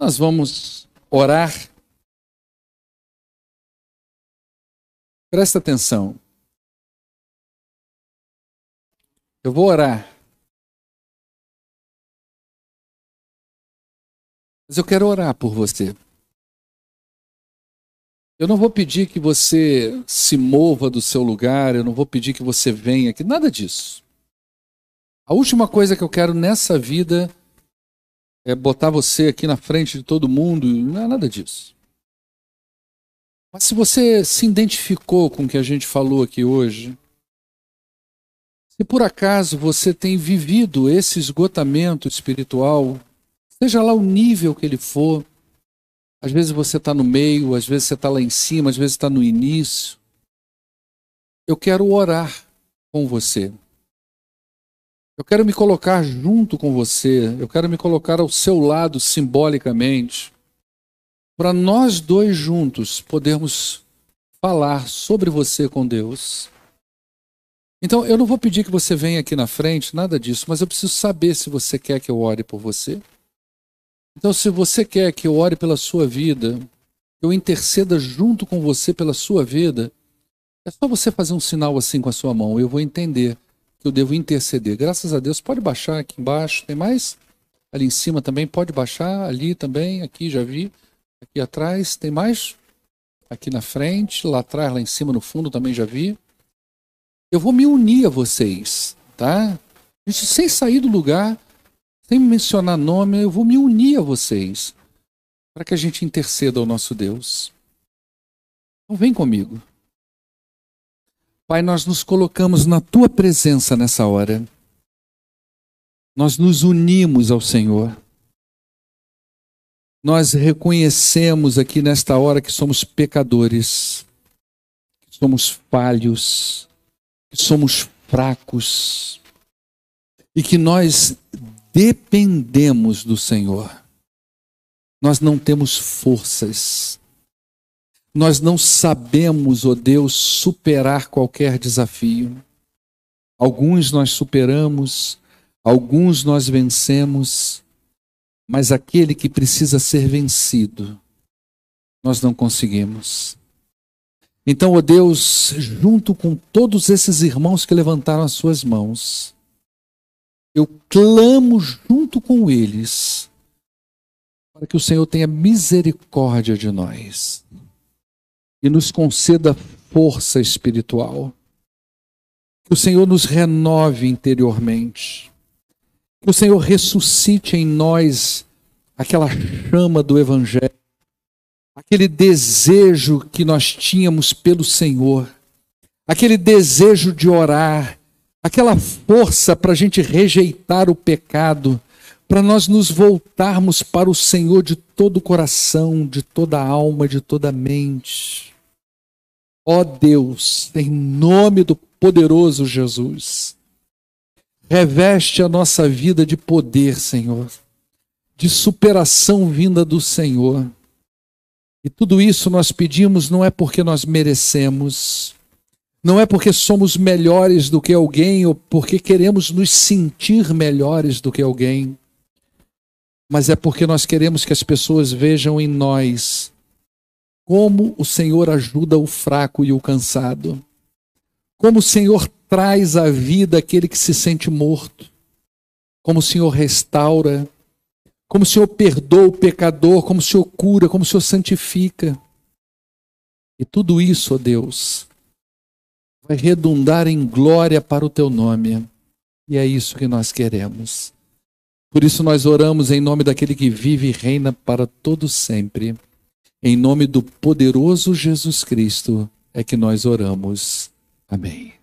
Nós vamos orar. Presta atenção. Eu vou orar. Mas eu quero orar por você. Eu não vou pedir que você se mova do seu lugar, eu não vou pedir que você venha aqui, nada disso. A última coisa que eu quero nessa vida é botar você aqui na frente de todo mundo, não é nada disso. Mas se você se identificou com o que a gente falou aqui hoje, se por acaso você tem vivido esse esgotamento espiritual, Seja lá o nível que ele for. Às vezes você está no meio, às vezes você está lá em cima, às vezes está no início. Eu quero orar com você. Eu quero me colocar junto com você. Eu quero me colocar ao seu lado simbolicamente. Para nós dois juntos podermos falar sobre você com Deus. Então, eu não vou pedir que você venha aqui na frente, nada disso, mas eu preciso saber se você quer que eu ore por você. Então, se você quer que eu ore pela sua vida, eu interceda junto com você pela sua vida, é só você fazer um sinal assim com a sua mão. Eu vou entender que eu devo interceder. Graças a Deus, pode baixar aqui embaixo. Tem mais? Ali em cima também pode baixar. Ali também, aqui já vi. Aqui atrás, tem mais? Aqui na frente, lá atrás, lá em cima, no fundo também já vi. Eu vou me unir a vocês, tá? A gente, sem sair do lugar, sem mencionar nome, eu vou me unir a vocês para que a gente interceda ao nosso Deus. Então vem comigo. Pai, nós nos colocamos na tua presença nessa hora. Nós nos unimos ao Senhor. Nós reconhecemos aqui nesta hora que somos pecadores, que somos falhos, que somos fracos e que nós dependemos do Senhor. Nós não temos forças. Nós não sabemos, ó oh Deus, superar qualquer desafio. Alguns nós superamos, alguns nós vencemos, mas aquele que precisa ser vencido, nós não conseguimos. Então, ó oh Deus, junto com todos esses irmãos que levantaram as suas mãos, eu clamo junto com eles para que o Senhor tenha misericórdia de nós e nos conceda força espiritual. Que o Senhor nos renove interiormente. Que o Senhor ressuscite em nós aquela chama do Evangelho, aquele desejo que nós tínhamos pelo Senhor, aquele desejo de orar, aquela força para a gente rejeitar o pecado para nós nos voltarmos para o Senhor de todo o coração, de toda a alma, de toda a mente. Ó Deus, em nome do poderoso Jesus, reveste a nossa vida de poder, Senhor, de superação vinda do Senhor. E tudo isso nós pedimos não é porque nós merecemos, não é porque somos melhores do que alguém ou porque queremos nos sentir melhores do que alguém mas é porque nós queremos que as pessoas vejam em nós como o Senhor ajuda o fraco e o cansado, como o Senhor traz à vida aquele que se sente morto, como o Senhor restaura, como o Senhor perdoa o pecador, como o Senhor cura, como o Senhor santifica. E tudo isso, ó Deus, vai redundar em glória para o teu nome. E é isso que nós queremos. Por isso nós oramos em nome daquele que vive e reina para todo sempre. Em nome do poderoso Jesus Cristo é que nós oramos. Amém.